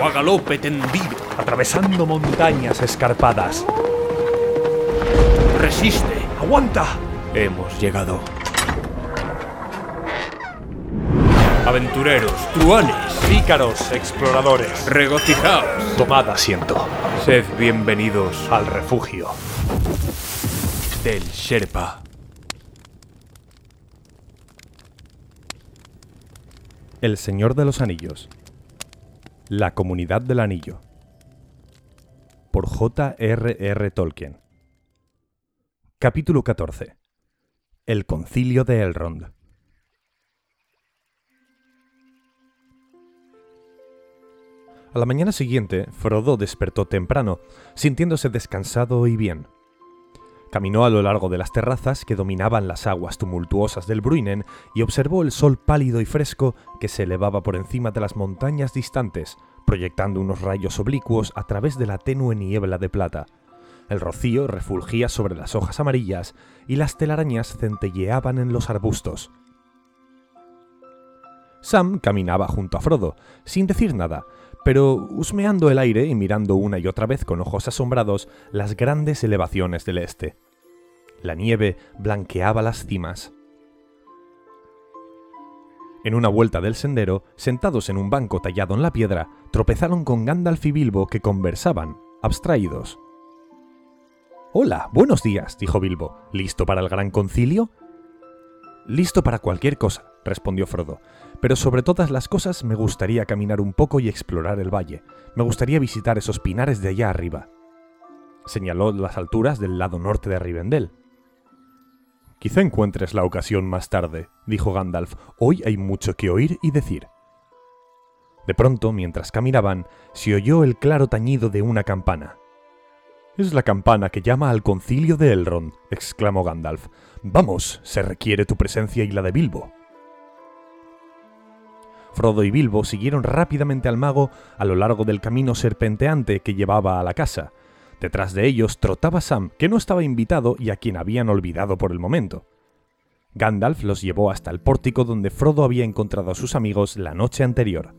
O a galope tendido. Atravesando montañas escarpadas. Resiste. ¡Aguanta! Hemos llegado. Aventureros, truanes, Pícaros, exploradores. regocijaos. Tomad asiento. Sed bienvenidos Al refugio. del Sherpa. El Señor de los Anillos. La Comunidad del Anillo. Por J.R.R. Tolkien. Capítulo 14. El Concilio de Elrond. A la mañana siguiente, Frodo despertó temprano, sintiéndose descansado y bien. Caminó a lo largo de las terrazas que dominaban las aguas tumultuosas del Bruinen y observó el sol pálido y fresco que se elevaba por encima de las montañas distantes, proyectando unos rayos oblicuos a través de la tenue niebla de plata. El rocío refulgía sobre las hojas amarillas y las telarañas centelleaban en los arbustos. Sam caminaba junto a Frodo, sin decir nada, pero husmeando el aire y mirando una y otra vez con ojos asombrados las grandes elevaciones del este. La nieve blanqueaba las cimas. En una vuelta del sendero, sentados en un banco tallado en la piedra, tropezaron con Gandalf y Bilbo que conversaban, abstraídos. Hola, buenos días, dijo Bilbo. ¿Listo para el gran concilio? Listo para cualquier cosa, respondió Frodo. Pero sobre todas las cosas me gustaría caminar un poco y explorar el valle. Me gustaría visitar esos pinares de allá arriba. Señaló las alturas del lado norte de Rivendell. Quizá encuentres la ocasión más tarde, dijo Gandalf. Hoy hay mucho que oír y decir. De pronto, mientras caminaban, se oyó el claro tañido de una campana. Es la campana que llama al concilio de Elrond, exclamó Gandalf. Vamos, se requiere tu presencia y la de Bilbo. Frodo y Bilbo siguieron rápidamente al mago a lo largo del camino serpenteante que llevaba a la casa. Detrás de ellos trotaba Sam, que no estaba invitado y a quien habían olvidado por el momento. Gandalf los llevó hasta el pórtico donde Frodo había encontrado a sus amigos la noche anterior.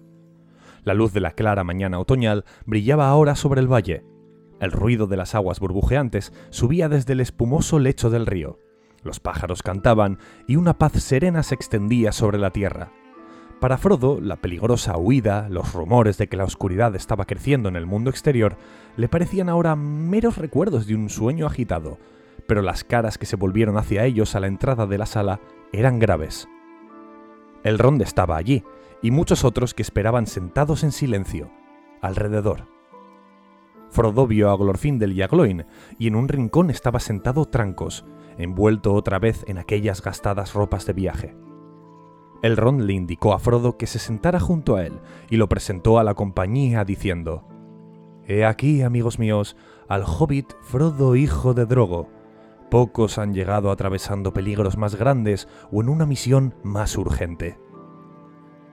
La luz de la clara mañana otoñal brillaba ahora sobre el valle. El ruido de las aguas burbujeantes subía desde el espumoso lecho del río. Los pájaros cantaban y una paz serena se extendía sobre la tierra. Para Frodo, la peligrosa huida, los rumores de que la oscuridad estaba creciendo en el mundo exterior, le parecían ahora meros recuerdos de un sueño agitado, pero las caras que se volvieron hacia ellos a la entrada de la sala eran graves. El ronde estaba allí, y muchos otros que esperaban sentados en silencio, alrededor. Frodo vio a Glorfindel y a y en un rincón estaba sentado Trancos, envuelto otra vez en aquellas gastadas ropas de viaje. Elrond le indicó a Frodo que se sentara junto a él y lo presentó a la compañía diciendo: He aquí, amigos míos, al hobbit Frodo hijo de Drogo. Pocos han llegado atravesando peligros más grandes o en una misión más urgente.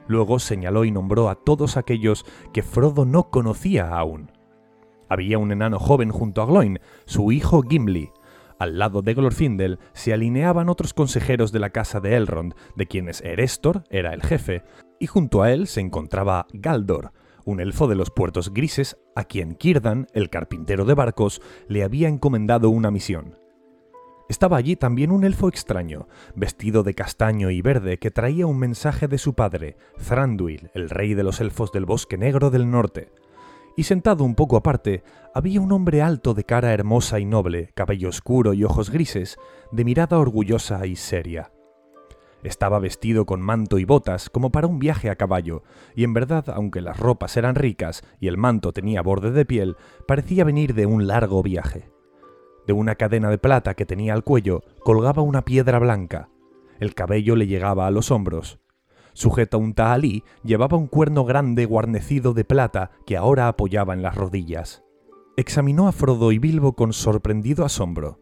Luego señaló y nombró a todos aquellos que Frodo no conocía aún. Había un enano joven junto a Gloin, su hijo Gimli, al lado de Glorfindel se alineaban otros consejeros de la casa de Elrond, de quienes Erestor era el jefe, y junto a él se encontraba Galdor, un elfo de los puertos grises a quien Círdan, el carpintero de barcos, le había encomendado una misión. Estaba allí también un elfo extraño, vestido de castaño y verde, que traía un mensaje de su padre, Thranduil, el rey de los elfos del bosque negro del norte. y sentado un poco aparte había un hombre alto de cara hermosa y noble, cabello oscuro y ojos grises, de mirada orgullosa y seria. Estaba vestido con manto y botas como para un viaje a caballo, y en verdad, aunque las ropas eran ricas y el manto tenía borde de piel, parecía venir de un largo viaje. De una cadena de plata que tenía al cuello colgaba una piedra blanca. El cabello le llegaba a los hombros. Sujeto a un tahalí, llevaba un cuerno grande guarnecido de plata que ahora apoyaba en las rodillas. Examinó a Frodo y Bilbo con sorprendido asombro.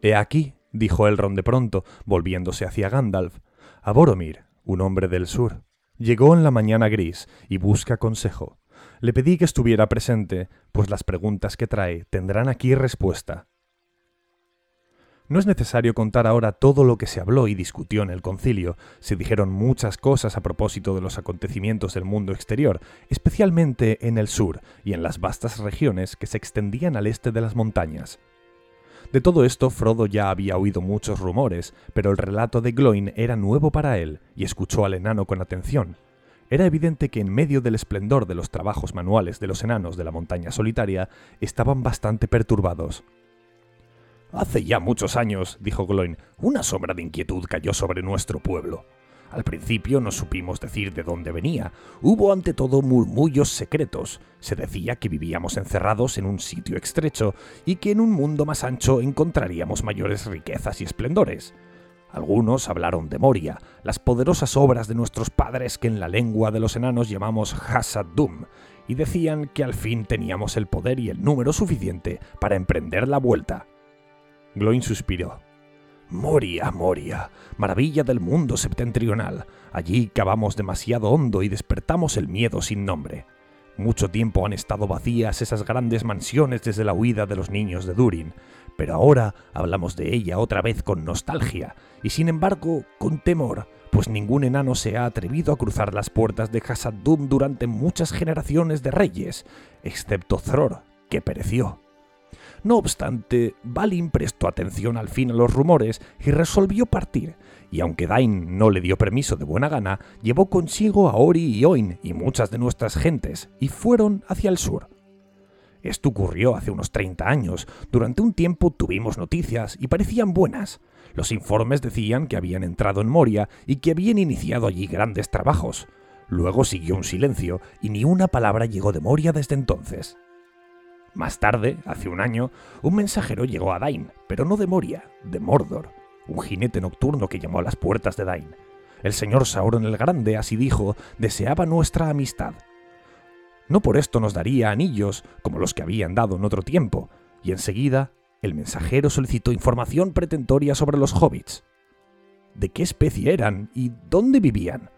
He aquí, dijo Elrond de pronto, volviéndose hacia Gandalf, a Boromir, un hombre del sur. Llegó en la mañana gris y busca consejo. Le pedí que estuviera presente, pues las preguntas que trae tendrán aquí respuesta. No es necesario contar ahora todo lo que se habló y discutió en el concilio. Se dijeron muchas cosas a propósito de los acontecimientos del mundo exterior, especialmente en el sur y en las vastas regiones que se extendían al este de las montañas. De todo esto Frodo ya había oído muchos rumores, pero el relato de Gloin era nuevo para él, y escuchó al enano con atención. Era evidente que en medio del esplendor de los trabajos manuales de los enanos de la montaña solitaria, estaban bastante perturbados. Hace ya muchos años, dijo Gloin, una sombra de inquietud cayó sobre nuestro pueblo. Al principio no supimos decir de dónde venía. Hubo ante todo murmullos secretos. Se decía que vivíamos encerrados en un sitio estrecho y que en un mundo más ancho encontraríamos mayores riquezas y esplendores. Algunos hablaron de Moria, las poderosas obras de nuestros padres que en la lengua de los enanos llamamos Hasad-Dum, y decían que al fin teníamos el poder y el número suficiente para emprender la vuelta. Gloin suspiró. Moria, Moria, maravilla del mundo septentrional. Allí cavamos demasiado hondo y despertamos el miedo sin nombre. Mucho tiempo han estado vacías esas grandes mansiones desde la huida de los niños de Durin, pero ahora hablamos de ella otra vez con nostalgia, y sin embargo con temor, pues ningún enano se ha atrevido a cruzar las puertas de Hasad-Dum durante muchas generaciones de reyes, excepto Thror, que pereció. No obstante, Balin prestó atención al fin a los rumores y resolvió partir, y aunque Dain no le dio permiso de buena gana, llevó consigo a Ori y Oin y muchas de nuestras gentes, y fueron hacia el sur. Esto ocurrió hace unos 30 años. Durante un tiempo tuvimos noticias y parecían buenas. Los informes decían que habían entrado en Moria y que habían iniciado allí grandes trabajos. Luego siguió un silencio y ni una palabra llegó de Moria desde entonces. Más tarde, hace un año, un mensajero llegó a Dain, pero no de Moria, de Mordor, un jinete nocturno que llamó a las puertas de Dain. El señor Sauron el Grande, así dijo, deseaba nuestra amistad. No por esto nos daría anillos como los que habían dado en otro tiempo, y enseguida el mensajero solicitó información pretentoria sobre los hobbits. ¿De qué especie eran y dónde vivían?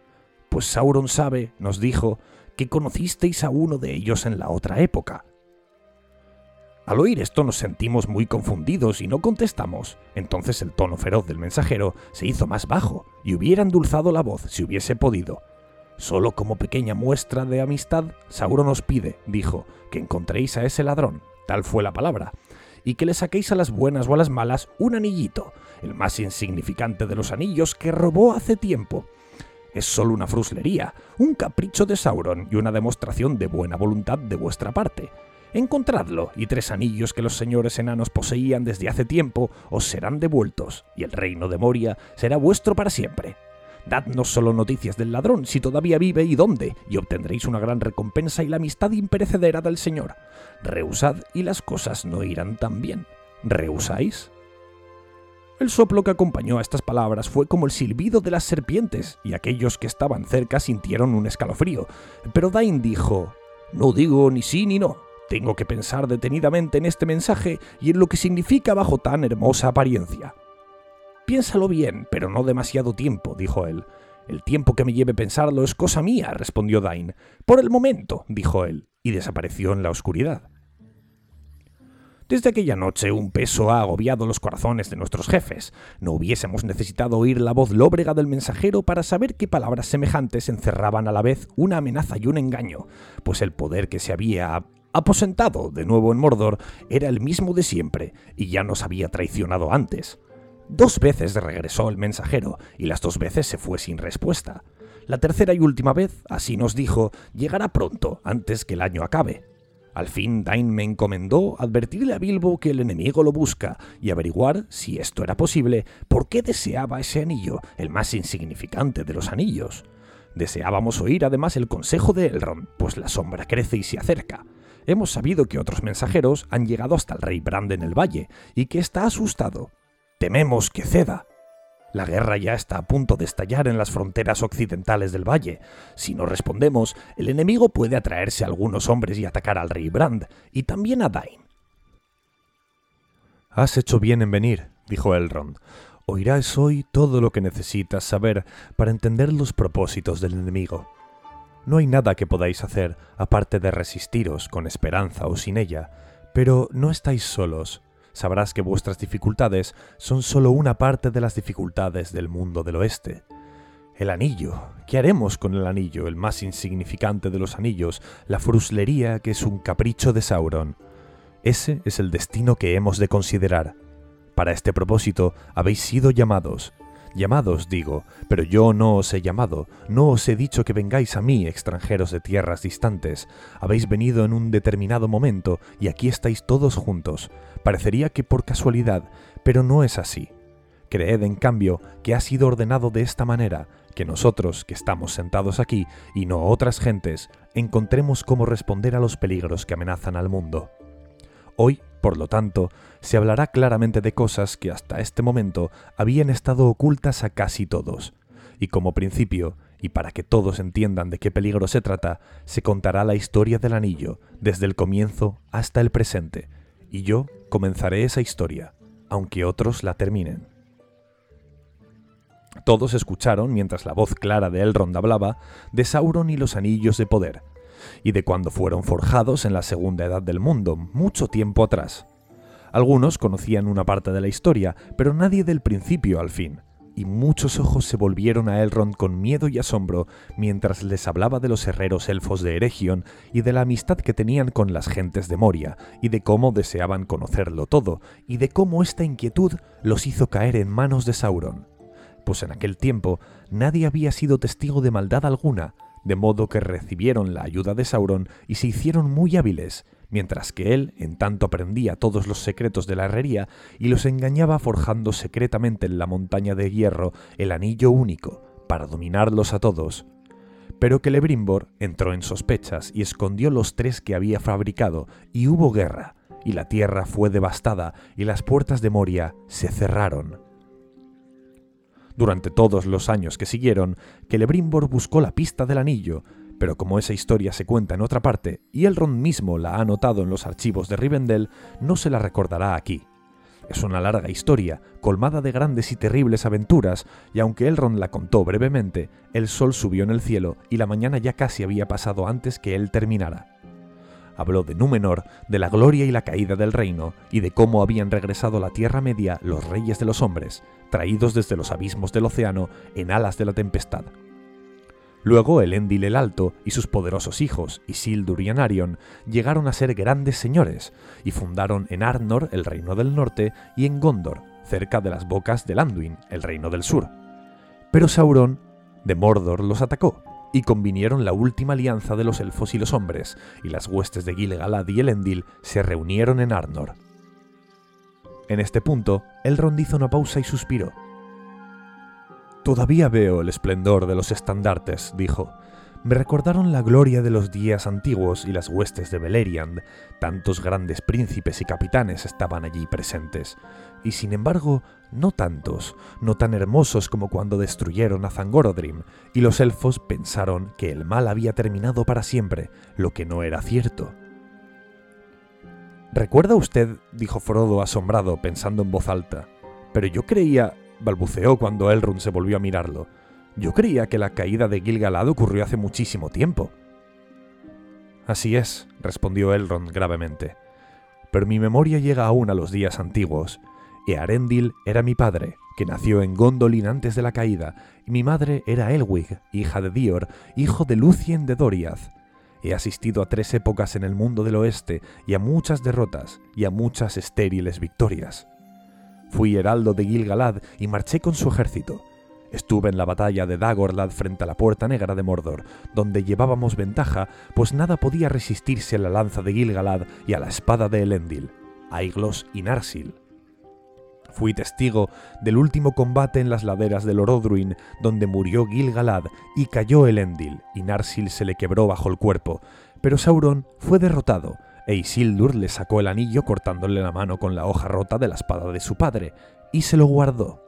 Pues Sauron sabe, nos dijo, que conocisteis a uno de ellos en la otra época, al oír esto nos sentimos muy confundidos y no contestamos. Entonces el tono feroz del mensajero se hizo más bajo y hubiera endulzado la voz si hubiese podido. Solo como pequeña muestra de amistad, Sauron os pide, dijo, que encontréis a ese ladrón, tal fue la palabra, y que le saquéis a las buenas o a las malas un anillito, el más insignificante de los anillos que robó hace tiempo. Es solo una fruslería, un capricho de Sauron y una demostración de buena voluntad de vuestra parte. Encontradlo, y tres anillos que los señores enanos poseían desde hace tiempo os serán devueltos, y el reino de Moria será vuestro para siempre. Dadnos solo noticias del ladrón, si todavía vive y dónde, y obtendréis una gran recompensa y la amistad imperecedera del Señor. Rehusad y las cosas no irán tan bien. ¿Rehusáis? El soplo que acompañó a estas palabras fue como el silbido de las serpientes, y aquellos que estaban cerca sintieron un escalofrío. Pero Dain dijo, No digo ni sí ni no, tengo que pensar detenidamente en este mensaje y en lo que significa bajo tan hermosa apariencia. Piénsalo bien, pero no demasiado tiempo, dijo él. El tiempo que me lleve pensarlo es cosa mía, respondió Dain. Por el momento, dijo él, y desapareció en la oscuridad. Desde aquella noche un peso ha agobiado los corazones de nuestros jefes. No hubiésemos necesitado oír la voz lóbrega del mensajero para saber que palabras semejantes encerraban a la vez una amenaza y un engaño, pues el poder que se había aposentado de nuevo en Mordor, era el mismo de siempre y ya nos había traicionado antes. Dos veces regresó el mensajero y las dos veces se fue sin respuesta. La tercera y última vez, así nos dijo, llegará pronto, antes que el año acabe. Al fin Dain me encomendó advertirle a Bilbo que el enemigo lo busca y averiguar, si esto era posible, por qué deseaba ese anillo, el más insignificante de los anillos. Deseábamos oír además el consejo de Elrond, pues la sombra crece y se acerca. Hemos sabido que otros mensajeros han llegado hasta el rey Brand en el valle y que está asustado. Tememos que ceda. La guerra ya está a punto de estallar en las fronteras occidentales del valle. Si no respondemos, el enemigo puede atraerse a algunos hombres y atacar al rey Brand, y también a Dain. Has hecho bien en venir, dijo Elrond. Oirás hoy todo lo que necesitas saber para entender los propósitos del enemigo. No hay nada que podáis hacer aparte de resistiros con esperanza o sin ella, pero no estáis solos sabrás que vuestras dificultades son solo una parte de las dificultades del mundo del oeste. El anillo. ¿Qué haremos con el anillo, el más insignificante de los anillos, la fruslería que es un capricho de Sauron? Ese es el destino que hemos de considerar. Para este propósito habéis sido llamados, Llamados, digo, pero yo no os he llamado, no os he dicho que vengáis a mí, extranjeros de tierras distantes. Habéis venido en un determinado momento y aquí estáis todos juntos. Parecería que por casualidad, pero no es así. Creed, en cambio, que ha sido ordenado de esta manera, que nosotros, que estamos sentados aquí, y no otras gentes, encontremos cómo responder a los peligros que amenazan al mundo. Hoy, por lo tanto, se hablará claramente de cosas que hasta este momento habían estado ocultas a casi todos. Y como principio, y para que todos entiendan de qué peligro se trata, se contará la historia del anillo, desde el comienzo hasta el presente, y yo comenzaré esa historia, aunque otros la terminen. Todos escucharon, mientras la voz clara de Elrond hablaba, de Sauron y los anillos de poder, y de cuando fueron forjados en la segunda edad del mundo, mucho tiempo atrás. Algunos conocían una parte de la historia, pero nadie del principio al fin, y muchos ojos se volvieron a Elrond con miedo y asombro mientras les hablaba de los herreros elfos de Eregion y de la amistad que tenían con las gentes de Moria, y de cómo deseaban conocerlo todo, y de cómo esta inquietud los hizo caer en manos de Sauron. Pues en aquel tiempo nadie había sido testigo de maldad alguna, de modo que recibieron la ayuda de Sauron y se hicieron muy hábiles, mientras que él en tanto aprendía todos los secretos de la herrería y los engañaba forjando secretamente en la montaña de hierro el anillo único, para dominarlos a todos. Pero que Lebrimbor entró en sospechas y escondió los tres que había fabricado, y hubo guerra, y la tierra fue devastada, y las puertas de Moria se cerraron. Durante todos los años que siguieron, Celebrimbor buscó la pista del anillo, pero como esa historia se cuenta en otra parte y Elrond mismo la ha anotado en los archivos de Rivendell, no se la recordará aquí. Es una larga historia, colmada de grandes y terribles aventuras, y aunque Elrond la contó brevemente, el sol subió en el cielo y la mañana ya casi había pasado antes que él terminara. Habló de Númenor, de la gloria y la caída del reino, y de cómo habían regresado a la Tierra Media los reyes de los hombres, traídos desde los abismos del océano en alas de la tempestad. Luego Elendil el Alto y sus poderosos hijos, Isildur y Anarion, llegaron a ser grandes señores, y fundaron en Arnor el reino del norte y en Gondor, cerca de las bocas de Anduin, el reino del sur. Pero Sauron de Mordor los atacó, y convinieron la última alianza de los elfos y los hombres, y las huestes de Gil-galad y Elendil se reunieron en Arnor. En este punto, Elrond hizo una pausa y suspiró. Todavía veo el esplendor de los estandartes, dijo. Me recordaron la gloria de los días antiguos y las huestes de Beleriand. Tantos grandes príncipes y capitanes estaban allí presentes. Y sin embargo, no tantos, no tan hermosos como cuando destruyeron a Zangorodrim, y los elfos pensaron que el mal había terminado para siempre, lo que no era cierto. ¿Recuerda usted? dijo Frodo asombrado, pensando en voz alta. Pero yo creía, balbuceó cuando Elrond se volvió a mirarlo. Yo creía que la caída de Gil-galad ocurrió hace muchísimo tiempo. Así es, respondió Elrond gravemente. Pero mi memoria llega aún a los días antiguos, Earendil era mi padre, que nació en Gondolin antes de la caída, y mi madre era Elwig, hija de Dior, hijo de Lucien de Doriath. He asistido a tres épocas en el mundo del oeste, y a muchas derrotas, y a muchas estériles victorias. Fui heraldo de Gil-galad y marché con su ejército. Estuve en la batalla de Dagorlad frente a la Puerta Negra de Mordor, donde llevábamos ventaja, pues nada podía resistirse a la lanza de Gilgalad y a la espada de Elendil, Aiglos y Narsil. Fui testigo del último combate en las laderas del Orodruin, donde murió Gilgalad y cayó Elendil, y Narsil se le quebró bajo el cuerpo, pero Sauron fue derrotado, e Isildur le sacó el anillo cortándole la mano con la hoja rota de la espada de su padre, y se lo guardó.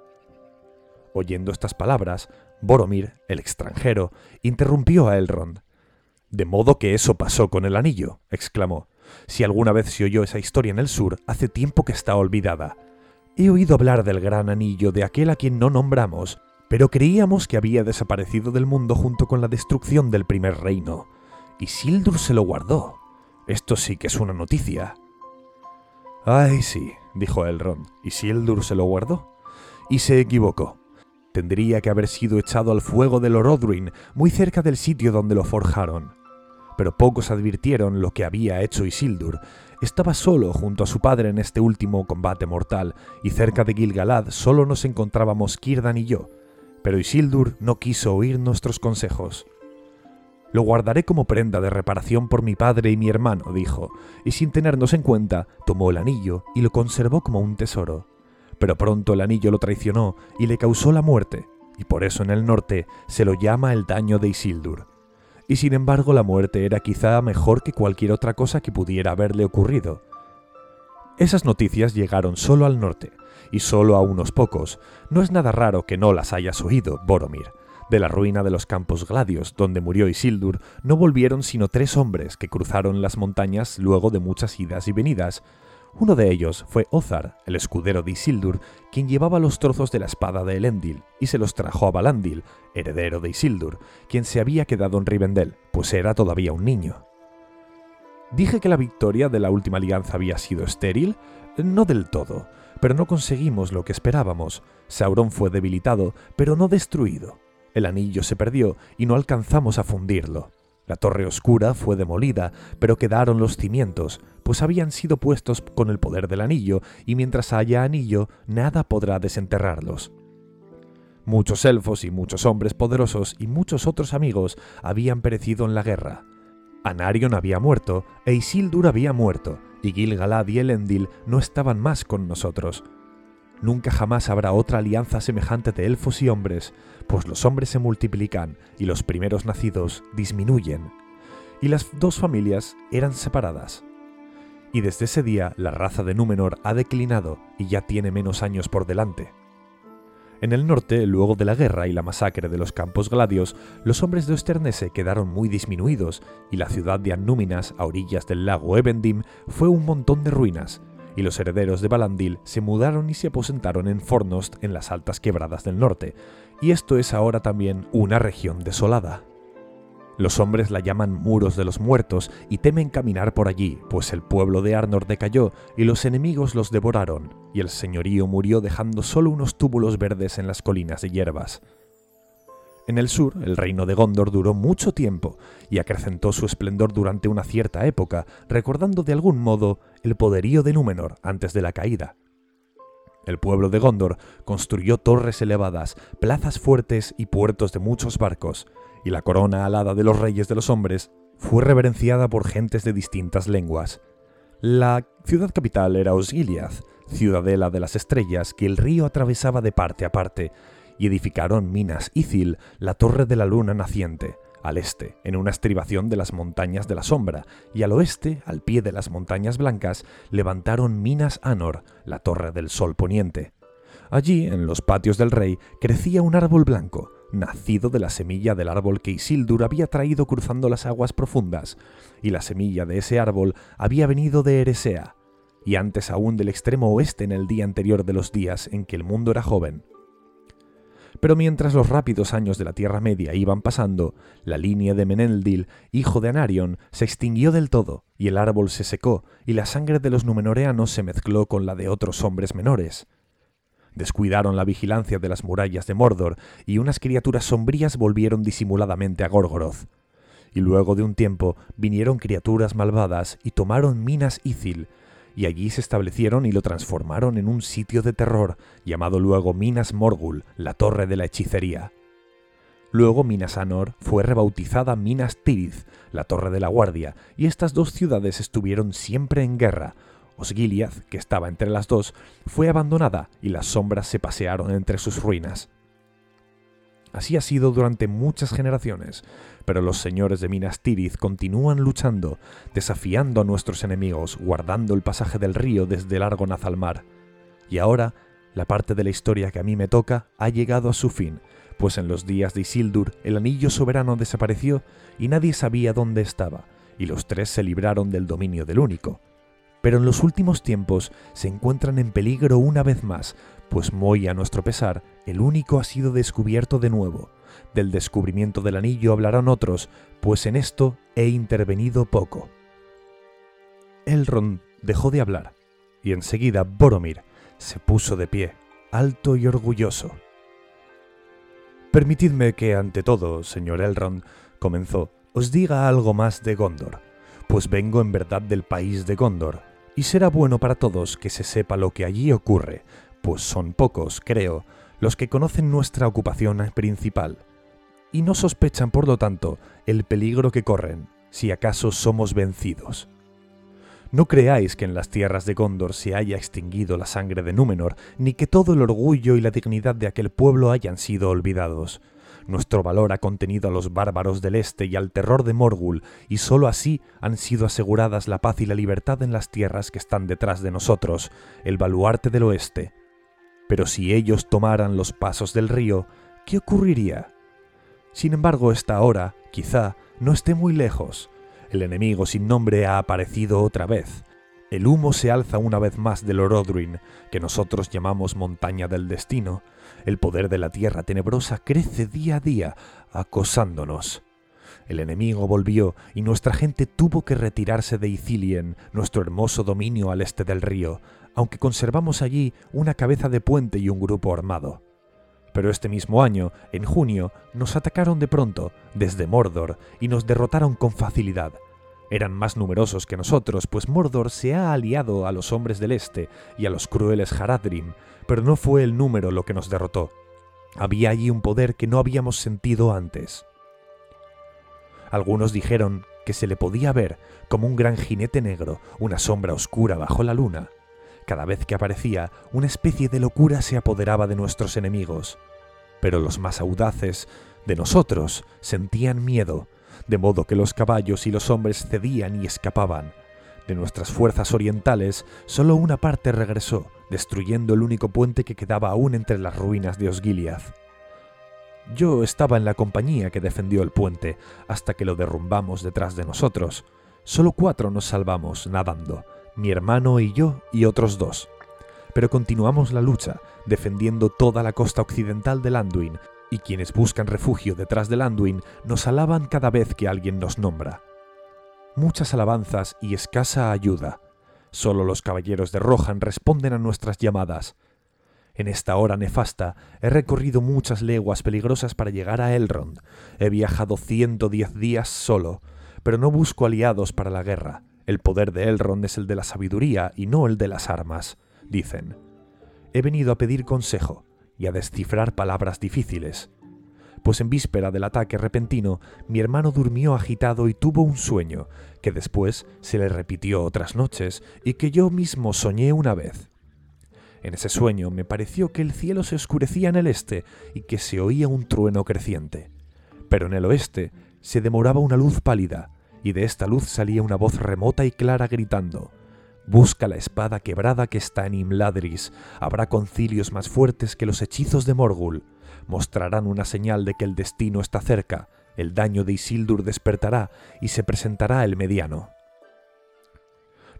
Oyendo estas palabras, Boromir, el extranjero, interrumpió a Elrond. De modo que eso pasó con el anillo, exclamó. Si alguna vez se oyó esa historia en el sur, hace tiempo que está olvidada. He oído hablar del gran anillo de aquel a quien no nombramos, pero creíamos que había desaparecido del mundo junto con la destrucción del primer reino. Y Sildur se lo guardó. Esto sí que es una noticia. Ay, sí, dijo Elrond. ¿Y Sildur se lo guardó? Y se equivocó. Tendría que haber sido echado al fuego del Orodruin, muy cerca del sitio donde lo forjaron. Pero pocos advirtieron lo que había hecho Isildur. Estaba solo junto a su padre en este último combate mortal, y cerca de Gilgalad solo nos encontrábamos Kirdan y yo. Pero Isildur no quiso oír nuestros consejos. Lo guardaré como prenda de reparación por mi padre y mi hermano, dijo, y sin tenernos en cuenta, tomó el anillo y lo conservó como un tesoro pero pronto el anillo lo traicionó y le causó la muerte, y por eso en el norte se lo llama el daño de Isildur. Y sin embargo la muerte era quizá mejor que cualquier otra cosa que pudiera haberle ocurrido. Esas noticias llegaron solo al norte, y solo a unos pocos. No es nada raro que no las hayas oído, Boromir. De la ruina de los campos gladios, donde murió Isildur, no volvieron sino tres hombres que cruzaron las montañas luego de muchas idas y venidas, uno de ellos fue Ozar, el escudero de Isildur, quien llevaba los trozos de la espada de Elendil y se los trajo a Balandil, heredero de Isildur, quien se había quedado en Rivendell, pues era todavía un niño. ¿Dije que la victoria de la última alianza había sido estéril? No del todo, pero no conseguimos lo que esperábamos. Sauron fue debilitado, pero no destruido. El anillo se perdió y no alcanzamos a fundirlo. La torre oscura fue demolida, pero quedaron los cimientos, pues habían sido puestos con el poder del anillo, y mientras haya anillo, nada podrá desenterrarlos. Muchos elfos y muchos hombres poderosos y muchos otros amigos habían perecido en la guerra. Anarion había muerto, e Isildur había muerto, y Gilgalad y Elendil no estaban más con nosotros. Nunca jamás habrá otra alianza semejante de elfos y hombres, pues los hombres se multiplican y los primeros nacidos disminuyen. Y las dos familias eran separadas. Y desde ese día la raza de Númenor ha declinado y ya tiene menos años por delante. En el norte, luego de la guerra y la masacre de los campos gladios, los hombres de Osternese quedaron muy disminuidos y la ciudad de Annúminas, a orillas del lago Evendim, fue un montón de ruinas, y los herederos de Balandil se mudaron y se aposentaron en Fornost en las altas quebradas del norte, y esto es ahora también una región desolada. Los hombres la llaman muros de los muertos y temen caminar por allí, pues el pueblo de Arnor decayó y los enemigos los devoraron, y el señorío murió dejando solo unos túbulos verdes en las colinas de hierbas. En el sur, el reino de Gondor duró mucho tiempo y acrecentó su esplendor durante una cierta época, recordando de algún modo el poderío de Númenor antes de la caída. El pueblo de Gondor construyó torres elevadas, plazas fuertes y puertos de muchos barcos, y la corona alada de los reyes de los hombres fue reverenciada por gentes de distintas lenguas. La ciudad capital era Osgiliath, ciudadela de las estrellas que el río atravesaba de parte a parte, y edificaron Minas Ithil, la torre de la luna naciente, al este, en una estribación de las montañas de la sombra, y al oeste, al pie de las montañas blancas, levantaron Minas Anor, la torre del sol poniente. Allí, en los patios del rey, crecía un árbol blanco, nacido de la semilla del árbol que Isildur había traído cruzando las aguas profundas, y la semilla de ese árbol había venido de Eresea, y antes aún del extremo oeste en el día anterior de los días en que el mundo era joven. Pero mientras los rápidos años de la Tierra Media iban pasando, la línea de Meneldil, hijo de Anarion, se extinguió del todo, y el árbol se secó, y la sangre de los numenoreanos se mezcló con la de otros hombres menores. Descuidaron la vigilancia de las murallas de Mordor, y unas criaturas sombrías volvieron disimuladamente a Gorgoroth. Y luego de un tiempo vinieron criaturas malvadas y tomaron Minas Ithil, y allí se establecieron y lo transformaron en un sitio de terror, llamado luego Minas Morgul, la torre de la hechicería. Luego Minas Anor fue rebautizada Minas Tirith, la torre de la guardia, y estas dos ciudades estuvieron siempre en guerra. Osgiliath, que estaba entre las dos, fue abandonada y las sombras se pasearon entre sus ruinas. Así ha sido durante muchas generaciones, pero los señores de Minas Tirith continúan luchando, desafiando a nuestros enemigos, guardando el pasaje del río desde Argonath al mar. Y ahora, la parte de la historia que a mí me toca ha llegado a su fin, pues en los días de Isildur el anillo soberano desapareció y nadie sabía dónde estaba, y los tres se libraron del dominio del único. Pero en los últimos tiempos se encuentran en peligro una vez más, pues muy a nuestro pesar, el único ha sido descubierto de nuevo. Del descubrimiento del anillo hablarán otros, pues en esto he intervenido poco. Elrond dejó de hablar, y enseguida Boromir se puso de pie, alto y orgulloso. Permitidme que, ante todo, señor Elrond, comenzó, os diga algo más de Gondor, pues vengo en verdad del país de Gondor, y será bueno para todos que se sepa lo que allí ocurre, pues son pocos, creo, los que conocen nuestra ocupación principal, y no sospechan, por lo tanto, el peligro que corren, si acaso somos vencidos. No creáis que en las tierras de Gondor se haya extinguido la sangre de Númenor, ni que todo el orgullo y la dignidad de aquel pueblo hayan sido olvidados. Nuestro valor ha contenido a los bárbaros del este y al terror de Morgul, y sólo así han sido aseguradas la paz y la libertad en las tierras que están detrás de nosotros, el baluarte del oeste. Pero si ellos tomaran los pasos del río, ¿qué ocurriría? Sin embargo, esta hora, quizá, no esté muy lejos, el enemigo sin nombre ha aparecido otra vez. El humo se alza una vez más del Orodruin, que nosotros llamamos montaña del destino. El poder de la tierra tenebrosa crece día a día, acosándonos. El enemigo volvió y nuestra gente tuvo que retirarse de Ithilien, nuestro hermoso dominio al este del río, aunque conservamos allí una cabeza de puente y un grupo armado. Pero este mismo año, en junio, nos atacaron de pronto, desde Mordor, y nos derrotaron con facilidad. Eran más numerosos que nosotros, pues Mordor se ha aliado a los hombres del Este y a los crueles Haradrim, pero no fue el número lo que nos derrotó. Había allí un poder que no habíamos sentido antes. Algunos dijeron que se le podía ver como un gran jinete negro, una sombra oscura bajo la luna. Cada vez que aparecía, una especie de locura se apoderaba de nuestros enemigos. Pero los más audaces de nosotros sentían miedo, de modo que los caballos y los hombres cedían y escapaban. De nuestras fuerzas orientales, solo una parte regresó, destruyendo el único puente que quedaba aún entre las ruinas de Osgiliath. Yo estaba en la compañía que defendió el puente, hasta que lo derrumbamos detrás de nosotros. Solo cuatro nos salvamos nadando, mi hermano y yo y otros dos. Pero continuamos la lucha, defendiendo toda la costa occidental del Anduin, y quienes buscan refugio detrás del Anduin nos alaban cada vez que alguien nos nombra. Muchas alabanzas y escasa ayuda. Solo los caballeros de Rohan responden a nuestras llamadas. En esta hora nefasta he recorrido muchas leguas peligrosas para llegar a Elrond. He viajado 110 días solo, pero no busco aliados para la guerra. El poder de Elrond es el de la sabiduría y no el de las armas, dicen. He venido a pedir consejo y a descifrar palabras difíciles, pues en víspera del ataque repentino mi hermano durmió agitado y tuvo un sueño, que después se le repitió otras noches y que yo mismo soñé una vez. En ese sueño me pareció que el cielo se oscurecía en el este y que se oía un trueno creciente, pero en el oeste se demoraba una luz pálida, y de esta luz salía una voz remota y clara gritando, Busca la espada quebrada que está en Imladris, habrá concilios más fuertes que los hechizos de Morgul, mostrarán una señal de que el destino está cerca, el daño de Isildur despertará y se presentará el mediano.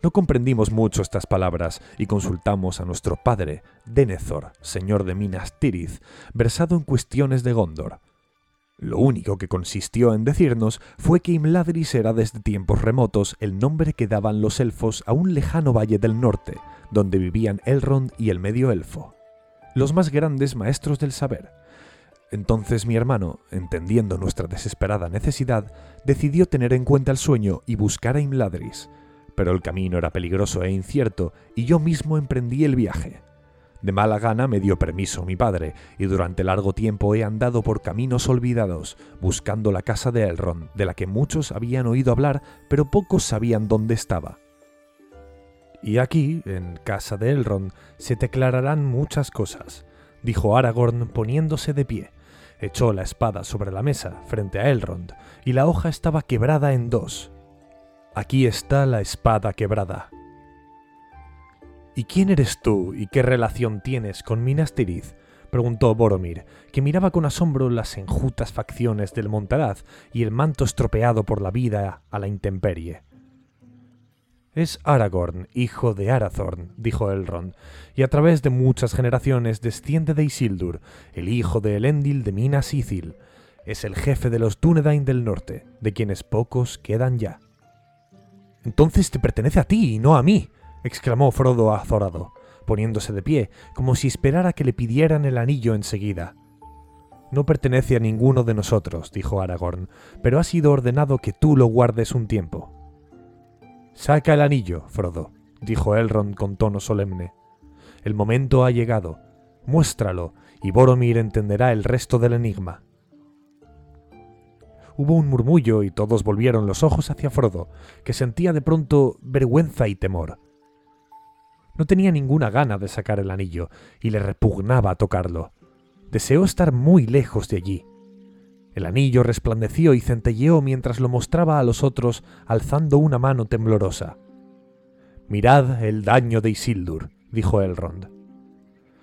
No comprendimos mucho estas palabras y consultamos a nuestro padre, Denethor, señor de Minas Tirith, versado en cuestiones de Gondor. Lo único que consistió en decirnos fue que Imladris era desde tiempos remotos el nombre que daban los elfos a un lejano valle del norte, donde vivían Elrond y el medio elfo, los más grandes maestros del saber. Entonces mi hermano, entendiendo nuestra desesperada necesidad, decidió tener en cuenta el sueño y buscar a Imladris, pero el camino era peligroso e incierto y yo mismo emprendí el viaje. De mala gana me dio permiso mi padre, y durante largo tiempo he andado por caminos olvidados, buscando la casa de Elrond, de la que muchos habían oído hablar, pero pocos sabían dónde estaba. Y aquí, en casa de Elrond, se declararán muchas cosas, dijo Aragorn poniéndose de pie. Echó la espada sobre la mesa, frente a Elrond, y la hoja estaba quebrada en dos. Aquí está la espada quebrada. ¿Y quién eres tú y qué relación tienes con Minas Tirith? preguntó Boromir, que miraba con asombro las enjutas facciones del Montaraz y el manto estropeado por la vida a la intemperie. Es Aragorn, hijo de Arathorn, dijo Elrond, y a través de muchas generaciones desciende de Isildur, el hijo de Elendil de Minas Ithil. Es el jefe de los Dúnedain del norte, de quienes pocos quedan ya. Entonces te pertenece a ti y no a mí, exclamó Frodo azorado, poniéndose de pie, como si esperara que le pidieran el anillo enseguida. No pertenece a ninguno de nosotros, dijo Aragorn, pero ha sido ordenado que tú lo guardes un tiempo. Saca el anillo, Frodo, dijo Elrond con tono solemne. El momento ha llegado. Muéstralo, y Boromir entenderá el resto del enigma. Hubo un murmullo y todos volvieron los ojos hacia Frodo, que sentía de pronto vergüenza y temor. No tenía ninguna gana de sacar el anillo, y le repugnaba tocarlo. Deseó estar muy lejos de allí. El anillo resplandeció y centelleó mientras lo mostraba a los otros, alzando una mano temblorosa. Mirad el daño de Isildur, dijo Elrond.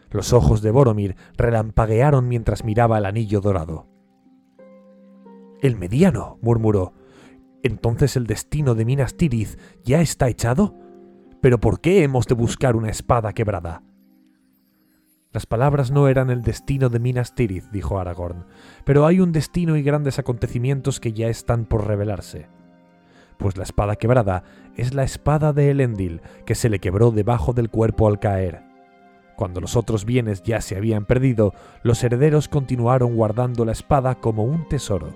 Los ojos de Boromir relampaguearon mientras miraba el anillo dorado. El mediano, murmuró. ¿Entonces el destino de Minas Tirith ya está echado? Pero ¿por qué hemos de buscar una espada quebrada? Las palabras no eran el destino de Minas Tirith, dijo Aragorn, pero hay un destino y grandes acontecimientos que ya están por revelarse. Pues la espada quebrada es la espada de Elendil, que se le quebró debajo del cuerpo al caer. Cuando los otros bienes ya se habían perdido, los herederos continuaron guardando la espada como un tesoro,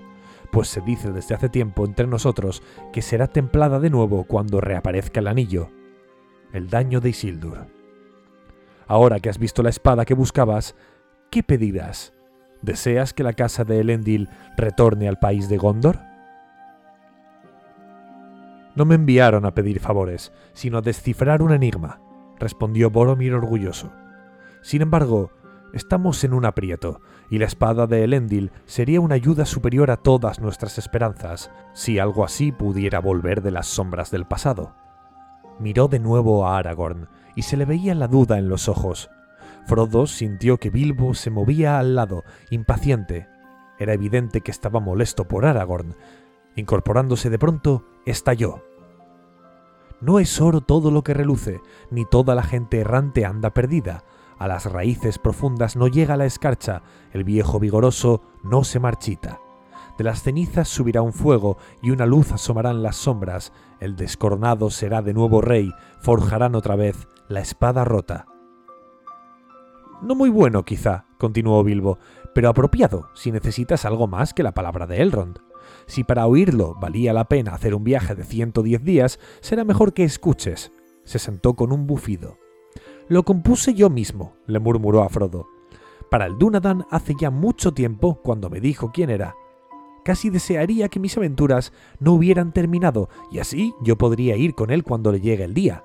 pues se dice desde hace tiempo entre nosotros que será templada de nuevo cuando reaparezca el anillo el daño de Isildur. Ahora que has visto la espada que buscabas, ¿qué pedirás? ¿Deseas que la casa de Elendil retorne al país de Gondor? No me enviaron a pedir favores, sino a descifrar un enigma, respondió Boromir orgulloso. Sin embargo, estamos en un aprieto, y la espada de Elendil sería una ayuda superior a todas nuestras esperanzas, si algo así pudiera volver de las sombras del pasado miró de nuevo a Aragorn y se le veía la duda en los ojos. Frodo sintió que Bilbo se movía al lado, impaciente. Era evidente que estaba molesto por Aragorn. Incorporándose de pronto, estalló. No es oro todo lo que reluce, ni toda la gente errante anda perdida. A las raíces profundas no llega la escarcha, el viejo vigoroso no se marchita. De las cenizas subirá un fuego y una luz asomará en las sombras, el descoronado será de nuevo rey, forjarán otra vez la espada rota. No muy bueno, quizá, continuó Bilbo, pero apropiado si necesitas algo más que la palabra de Elrond. Si para oírlo valía la pena hacer un viaje de 110 días, será mejor que escuches. Se sentó con un bufido. Lo compuse yo mismo, le murmuró a Frodo. Para el Dunadan hace ya mucho tiempo cuando me dijo quién era. Casi desearía que mis aventuras no hubieran terminado y así yo podría ir con él cuando le llegue el día.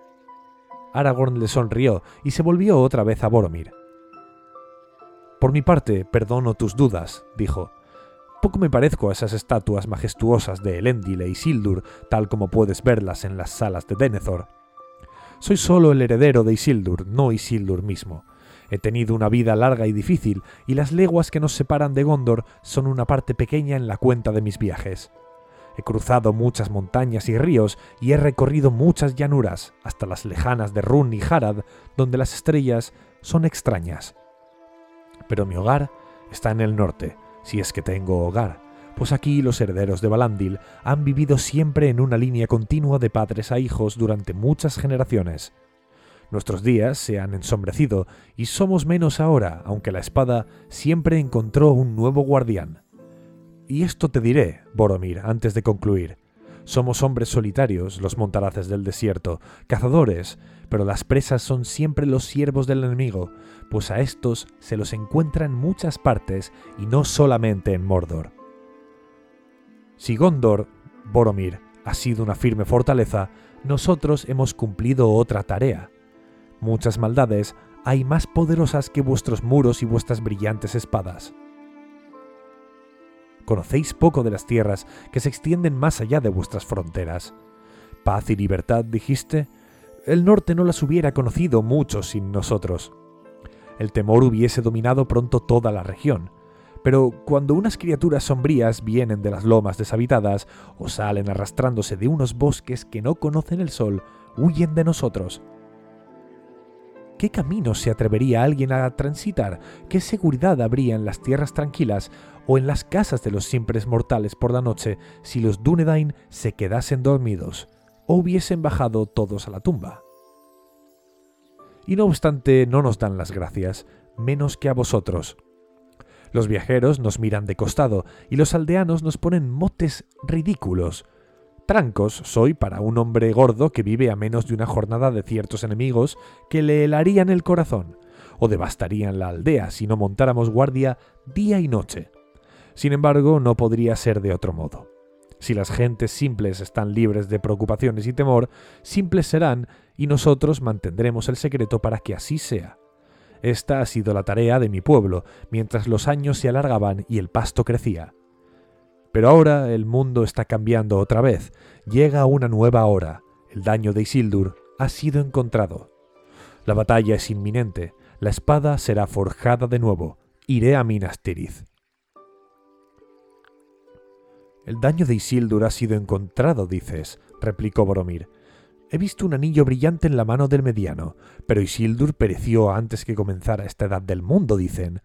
Aragorn le sonrió y se volvió otra vez a Boromir. Por mi parte, perdono tus dudas, dijo. Poco me parezco a esas estatuas majestuosas de Elendil e Isildur, tal como puedes verlas en las salas de Denethor. Soy solo el heredero de Isildur, no Isildur mismo. He tenido una vida larga y difícil, y las leguas que nos separan de Gondor son una parte pequeña en la cuenta de mis viajes. He cruzado muchas montañas y ríos y he recorrido muchas llanuras, hasta las lejanas de Run y Harad, donde las estrellas son extrañas. Pero mi hogar está en el norte, si es que tengo hogar, pues aquí los herederos de Balandil han vivido siempre en una línea continua de padres a hijos durante muchas generaciones. Nuestros días se han ensombrecido y somos menos ahora, aunque la espada siempre encontró un nuevo guardián. Y esto te diré, Boromir, antes de concluir. Somos hombres solitarios, los montaraces del desierto, cazadores, pero las presas son siempre los siervos del enemigo, pues a estos se los encuentra en muchas partes y no solamente en Mordor. Si Gondor, Boromir, ha sido una firme fortaleza, nosotros hemos cumplido otra tarea. Muchas maldades hay más poderosas que vuestros muros y vuestras brillantes espadas. Conocéis poco de las tierras que se extienden más allá de vuestras fronteras. Paz y libertad, dijiste. El norte no las hubiera conocido mucho sin nosotros. El temor hubiese dominado pronto toda la región. Pero cuando unas criaturas sombrías vienen de las lomas deshabitadas o salen arrastrándose de unos bosques que no conocen el sol, huyen de nosotros. ¿Qué camino se atrevería alguien a transitar? ¿Qué seguridad habría en las tierras tranquilas o en las casas de los simples mortales por la noche si los Dúnedain se quedasen dormidos o hubiesen bajado todos a la tumba? Y no obstante, no nos dan las gracias, menos que a vosotros. Los viajeros nos miran de costado y los aldeanos nos ponen motes ridículos. Trancos soy para un hombre gordo que vive a menos de una jornada de ciertos enemigos que le helarían el corazón, o devastarían la aldea si no montáramos guardia día y noche. Sin embargo, no podría ser de otro modo. Si las gentes simples están libres de preocupaciones y temor, simples serán y nosotros mantendremos el secreto para que así sea. Esta ha sido la tarea de mi pueblo, mientras los años se alargaban y el pasto crecía. Pero ahora el mundo está cambiando otra vez, llega una nueva hora, el daño de Isildur ha sido encontrado. La batalla es inminente, la espada será forjada de nuevo, iré a Minas Tirith. El daño de Isildur ha sido encontrado, dices, replicó Boromir. He visto un anillo brillante en la mano del mediano, pero Isildur pereció antes que comenzara esta edad del mundo, dicen.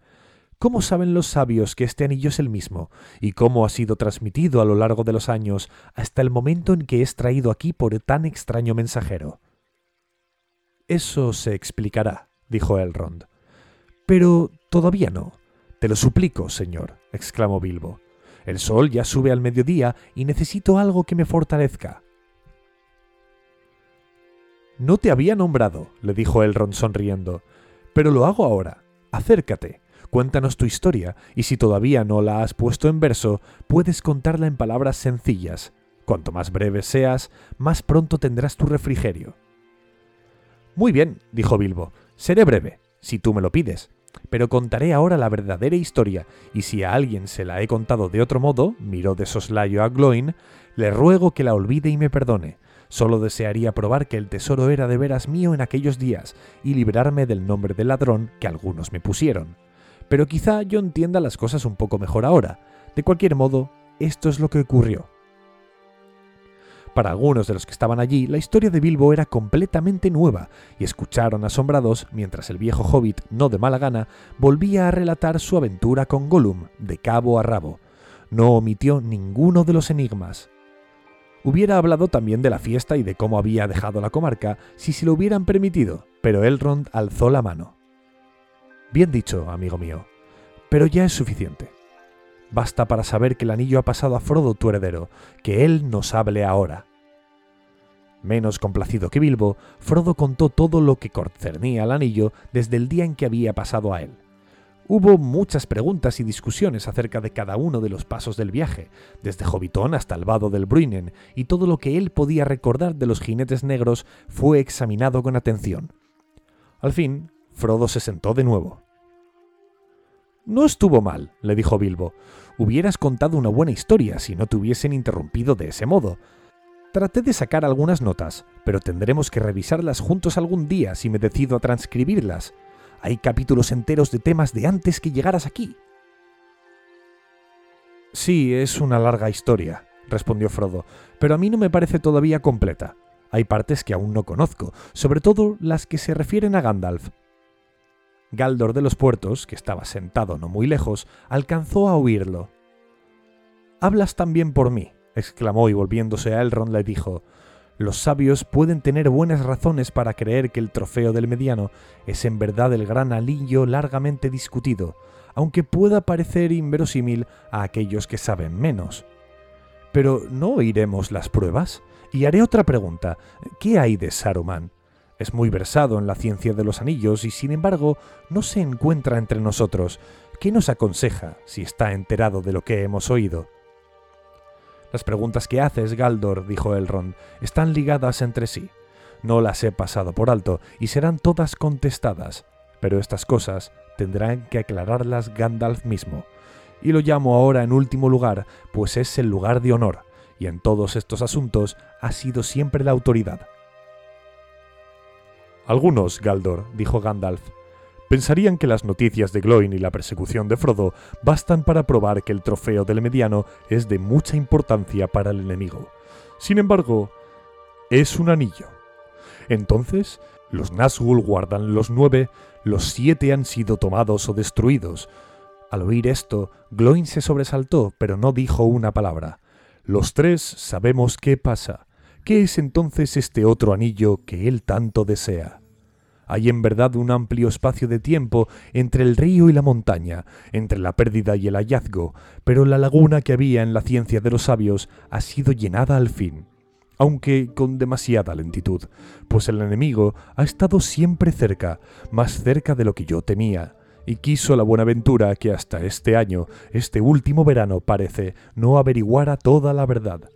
¿Cómo saben los sabios que este anillo es el mismo? ¿Y cómo ha sido transmitido a lo largo de los años hasta el momento en que es traído aquí por tan extraño mensajero? Eso se explicará, dijo Elrond. Pero todavía no. Te lo suplico, señor, exclamó Bilbo. El sol ya sube al mediodía y necesito algo que me fortalezca. No te había nombrado, le dijo Elrond sonriendo, pero lo hago ahora. Acércate, cuéntanos tu historia, y si todavía no la has puesto en verso, puedes contarla en palabras sencillas. Cuanto más breve seas, más pronto tendrás tu refrigerio. Muy bien, dijo Bilbo, seré breve, si tú me lo pides pero contaré ahora la verdadera historia, y si a alguien se la he contado de otro modo, miró de soslayo a Gloin, le ruego que la olvide y me perdone. Solo desearía probar que el tesoro era de veras mío en aquellos días, y librarme del nombre de ladrón que algunos me pusieron. Pero quizá yo entienda las cosas un poco mejor ahora. De cualquier modo, esto es lo que ocurrió. Para algunos de los que estaban allí, la historia de Bilbo era completamente nueva, y escucharon asombrados mientras el viejo hobbit, no de mala gana, volvía a relatar su aventura con Gollum, de cabo a rabo. No omitió ninguno de los enigmas. Hubiera hablado también de la fiesta y de cómo había dejado la comarca si se lo hubieran permitido, pero Elrond alzó la mano. Bien dicho, amigo mío, pero ya es suficiente. Basta para saber que el anillo ha pasado a Frodo tu heredero, que él nos hable ahora. Menos complacido que Bilbo, Frodo contó todo lo que concernía al anillo desde el día en que había pasado a él. Hubo muchas preguntas y discusiones acerca de cada uno de los pasos del viaje, desde Hobbiton hasta el vado del Bruinen, y todo lo que él podía recordar de los jinetes negros fue examinado con atención. Al fin, Frodo se sentó de nuevo. No estuvo mal, le dijo Bilbo. Hubieras contado una buena historia si no te hubiesen interrumpido de ese modo. Traté de sacar algunas notas, pero tendremos que revisarlas juntos algún día si me decido a transcribirlas. Hay capítulos enteros de temas de antes que llegaras aquí. Sí, es una larga historia, respondió Frodo, pero a mí no me parece todavía completa. Hay partes que aún no conozco, sobre todo las que se refieren a Gandalf. Galdor de los Puertos, que estaba sentado no muy lejos, alcanzó a oírlo. Hablas también por mí, exclamó y volviéndose a Elrond le dijo, los sabios pueden tener buenas razones para creer que el trofeo del mediano es en verdad el gran alillo largamente discutido, aunque pueda parecer inverosímil a aquellos que saben menos. Pero ¿no oiremos las pruebas? Y haré otra pregunta. ¿Qué hay de Saruman? Es muy versado en la ciencia de los anillos y sin embargo no se encuentra entre nosotros. ¿Qué nos aconseja si está enterado de lo que hemos oído? Las preguntas que haces, Galdor, dijo Elrond, están ligadas entre sí. No las he pasado por alto y serán todas contestadas, pero estas cosas tendrán que aclararlas Gandalf mismo. Y lo llamo ahora en último lugar, pues es el lugar de honor, y en todos estos asuntos ha sido siempre la autoridad. Algunos, Galdor, dijo Gandalf, pensarían que las noticias de Gloin y la persecución de Frodo bastan para probar que el trofeo del mediano es de mucha importancia para el enemigo. Sin embargo, es un anillo. Entonces, los Nazgûl guardan los nueve, los siete han sido tomados o destruidos. Al oír esto, Gloin se sobresaltó, pero no dijo una palabra. Los tres sabemos qué pasa. ¿Qué es entonces este otro anillo que él tanto desea? Hay en verdad un amplio espacio de tiempo entre el río y la montaña, entre la pérdida y el hallazgo, pero la laguna que había en la ciencia de los sabios ha sido llenada al fin, aunque con demasiada lentitud, pues el enemigo ha estado siempre cerca, más cerca de lo que yo temía, y quiso la Buenaventura que hasta este año, este último verano, parece, no averiguara toda la verdad.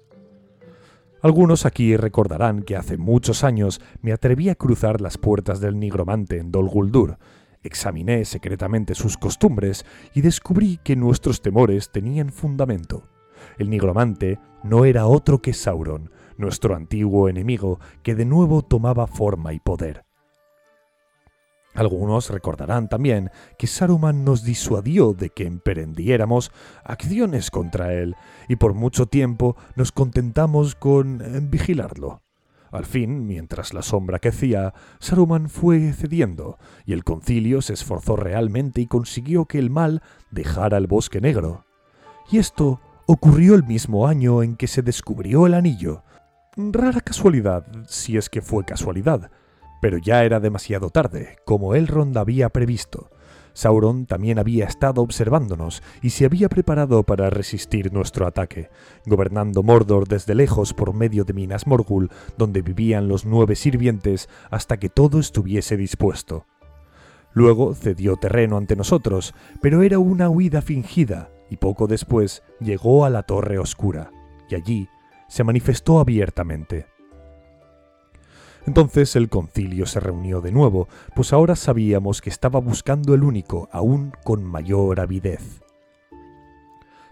Algunos aquí recordarán que hace muchos años me atreví a cruzar las puertas del nigromante en Dol Guldur. Examiné secretamente sus costumbres y descubrí que nuestros temores tenían fundamento. El nigromante no era otro que Sauron, nuestro antiguo enemigo, que de nuevo tomaba forma y poder. Algunos recordarán también que Saruman nos disuadió de que emprendiéramos acciones contra él, y por mucho tiempo nos contentamos con eh, vigilarlo. Al fin, mientras la sombra crecía, Saruman fue cediendo, y el concilio se esforzó realmente y consiguió que el mal dejara el bosque negro. Y esto ocurrió el mismo año en que se descubrió el anillo. Rara casualidad, si es que fue casualidad, pero ya era demasiado tarde, como Elrond había previsto. Sauron también había estado observándonos y se había preparado para resistir nuestro ataque, gobernando Mordor desde lejos por medio de Minas Morgul, donde vivían los nueve sirvientes, hasta que todo estuviese dispuesto. Luego cedió terreno ante nosotros, pero era una huida fingida, y poco después llegó a la Torre Oscura, y allí se manifestó abiertamente. Entonces el concilio se reunió de nuevo, pues ahora sabíamos que estaba buscando el único, aún con mayor avidez.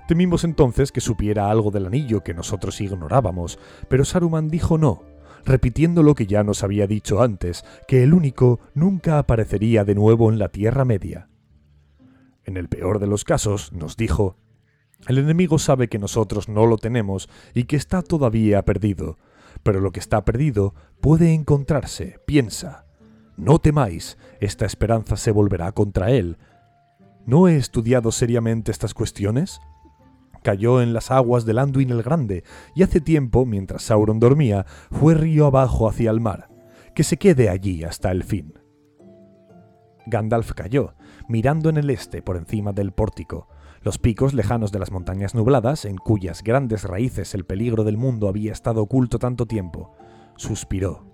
Temimos entonces que supiera algo del anillo que nosotros ignorábamos, pero Saruman dijo no, repitiendo lo que ya nos había dicho antes, que el único nunca aparecería de nuevo en la Tierra Media. En el peor de los casos, nos dijo, el enemigo sabe que nosotros no lo tenemos y que está todavía perdido, pero lo que está perdido puede encontrarse, piensa. No temáis, esta esperanza se volverá contra él. ¿No he estudiado seriamente estas cuestiones? Cayó en las aguas del Anduin el Grande, y hace tiempo, mientras Sauron dormía, fue río abajo hacia el mar. Que se quede allí hasta el fin. Gandalf cayó, mirando en el este por encima del pórtico, los picos lejanos de las montañas nubladas, en cuyas grandes raíces el peligro del mundo había estado oculto tanto tiempo, suspiró.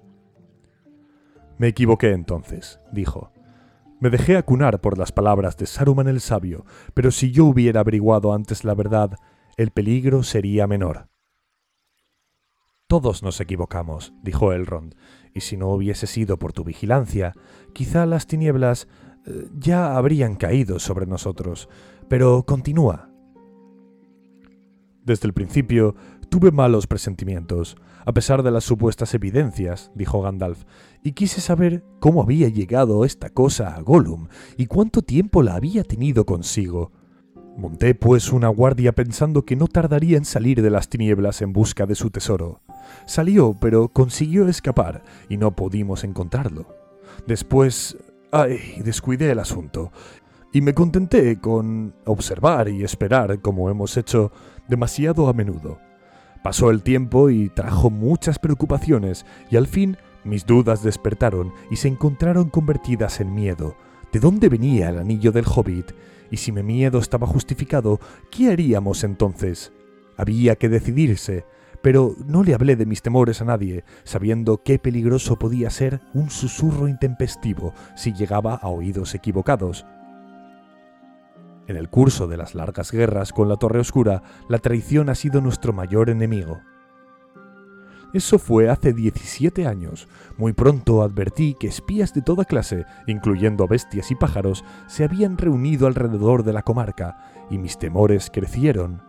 Me equivoqué entonces, dijo. Me dejé acunar por las palabras de Saruman el sabio, pero si yo hubiera averiguado antes la verdad, el peligro sería menor. Todos nos equivocamos, dijo Elrond, y si no hubiese sido por tu vigilancia, quizá las tinieblas eh, ya habrían caído sobre nosotros, pero continúa. Desde el principio tuve malos presentimientos, a pesar de las supuestas evidencias, dijo Gandalf, y quise saber cómo había llegado esta cosa a Gollum y cuánto tiempo la había tenido consigo. Monté pues una guardia pensando que no tardaría en salir de las tinieblas en busca de su tesoro. Salió, pero consiguió escapar y no pudimos encontrarlo. Después... ¡Ay! descuidé el asunto y me contenté con observar y esperar como hemos hecho demasiado a menudo. Pasó el tiempo y trajo muchas preocupaciones y al fin mis dudas despertaron y se encontraron convertidas en miedo. ¿De dónde venía el anillo del hobbit? Y si mi miedo estaba justificado, ¿qué haríamos entonces? Había que decidirse, pero no le hablé de mis temores a nadie, sabiendo qué peligroso podía ser un susurro intempestivo si llegaba a oídos equivocados. En el curso de las largas guerras con la Torre Oscura, la traición ha sido nuestro mayor enemigo. Eso fue hace 17 años. Muy pronto advertí que espías de toda clase, incluyendo bestias y pájaros, se habían reunido alrededor de la comarca, y mis temores crecieron.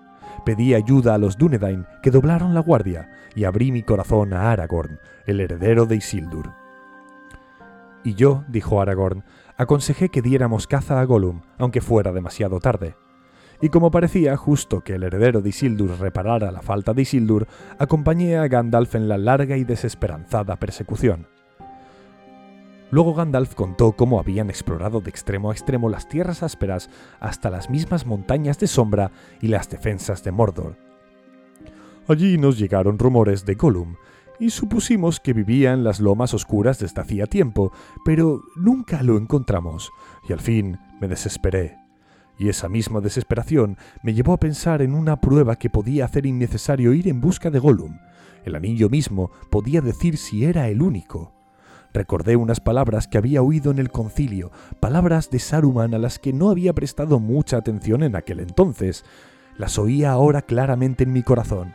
Pedí ayuda a los Dúnedain, que doblaron la guardia, y abrí mi corazón a Aragorn, el heredero de Isildur. Y yo, dijo Aragorn, aconsejé que diéramos caza a Gollum, aunque fuera demasiado tarde. Y como parecía justo que el heredero de Isildur reparara la falta de Isildur, acompañé a Gandalf en la larga y desesperanzada persecución. Luego Gandalf contó cómo habían explorado de extremo a extremo las tierras ásperas hasta las mismas montañas de sombra y las defensas de Mordor. Allí nos llegaron rumores de Gollum, y supusimos que vivía en las lomas oscuras desde hacía tiempo, pero nunca lo encontramos, y al fin me desesperé. Y esa misma desesperación me llevó a pensar en una prueba que podía hacer innecesario ir en busca de Gollum. El anillo mismo podía decir si era el único. Recordé unas palabras que había oído en el concilio, palabras de Saruman a las que no había prestado mucha atención en aquel entonces. Las oía ahora claramente en mi corazón.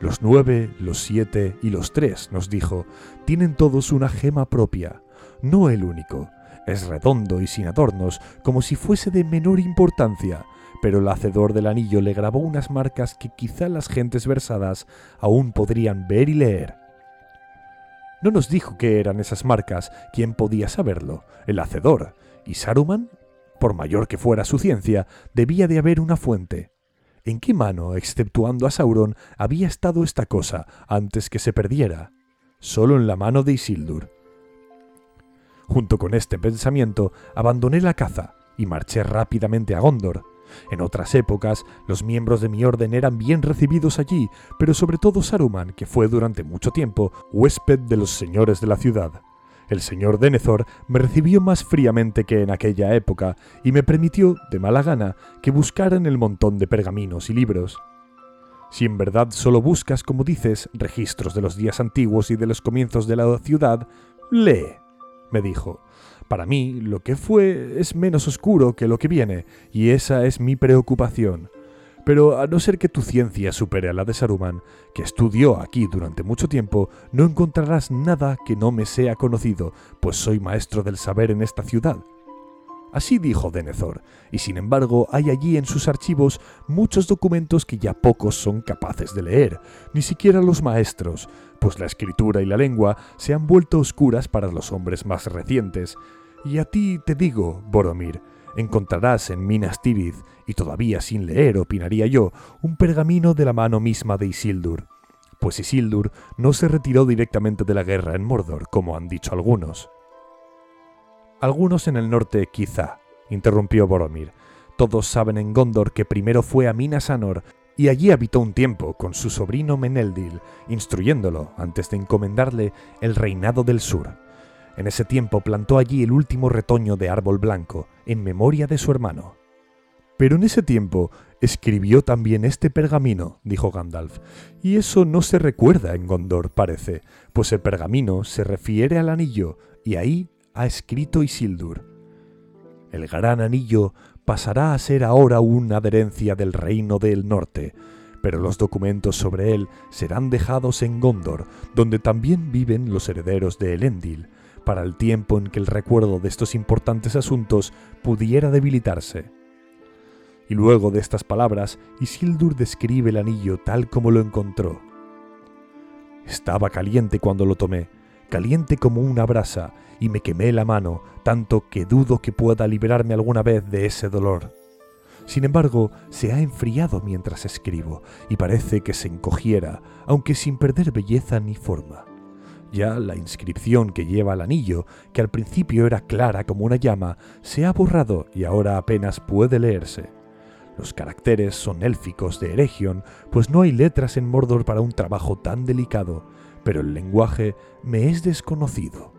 Los nueve, los siete y los tres, nos dijo, tienen todos una gema propia, no el único. Es redondo y sin adornos, como si fuese de menor importancia, pero el hacedor del anillo le grabó unas marcas que quizá las gentes versadas aún podrían ver y leer. No nos dijo qué eran esas marcas, quién podía saberlo, el hacedor, y Saruman, por mayor que fuera su ciencia, debía de haber una fuente. ¿En qué mano, exceptuando a Sauron, había estado esta cosa antes que se perdiera? Solo en la mano de Isildur. Junto con este pensamiento, abandoné la caza y marché rápidamente a Gondor, en otras épocas, los miembros de mi orden eran bien recibidos allí, pero sobre todo Saruman, que fue durante mucho tiempo huésped de los señores de la ciudad. El señor Denethor me recibió más fríamente que en aquella época y me permitió, de mala gana, que buscara en el montón de pergaminos y libros. Si en verdad solo buscas, como dices, registros de los días antiguos y de los comienzos de la ciudad, lee, me dijo, para mí, lo que fue es menos oscuro que lo que viene, y esa es mi preocupación. Pero a no ser que tu ciencia supere a la de Saruman, que estudió aquí durante mucho tiempo, no encontrarás nada que no me sea conocido, pues soy maestro del saber en esta ciudad. Así dijo Denethor, y sin embargo hay allí en sus archivos muchos documentos que ya pocos son capaces de leer, ni siquiera los maestros, pues la escritura y la lengua se han vuelto oscuras para los hombres más recientes, y a ti te digo, Boromir, encontrarás en Minas Tirith, y todavía sin leer, opinaría yo, un pergamino de la mano misma de Isildur. Pues Isildur no se retiró directamente de la guerra en Mordor, como han dicho algunos. Algunos en el norte quizá, interrumpió Boromir. Todos saben en Gondor que primero fue a Minas Anor y allí habitó un tiempo con su sobrino Meneldil, instruyéndolo antes de encomendarle el reinado del sur. En ese tiempo plantó allí el último retoño de árbol blanco, en memoria de su hermano. Pero en ese tiempo escribió también este pergamino, dijo Gandalf, y eso no se recuerda en Gondor, parece, pues el pergamino se refiere al anillo, y ahí ha escrito Isildur. El gran anillo pasará a ser ahora una adherencia del reino del norte, pero los documentos sobre él serán dejados en Gondor, donde también viven los herederos de Elendil, para el tiempo en que el recuerdo de estos importantes asuntos pudiera debilitarse. Y luego de estas palabras, Isildur describe el anillo tal como lo encontró. Estaba caliente cuando lo tomé, caliente como una brasa, y me quemé la mano, tanto que dudo que pueda liberarme alguna vez de ese dolor. Sin embargo, se ha enfriado mientras escribo, y parece que se encogiera, aunque sin perder belleza ni forma. Ya la inscripción que lleva el anillo, que al principio era clara como una llama, se ha borrado y ahora apenas puede leerse. Los caracteres son élficos de Eregion, pues no hay letras en Mordor para un trabajo tan delicado, pero el lenguaje me es desconocido.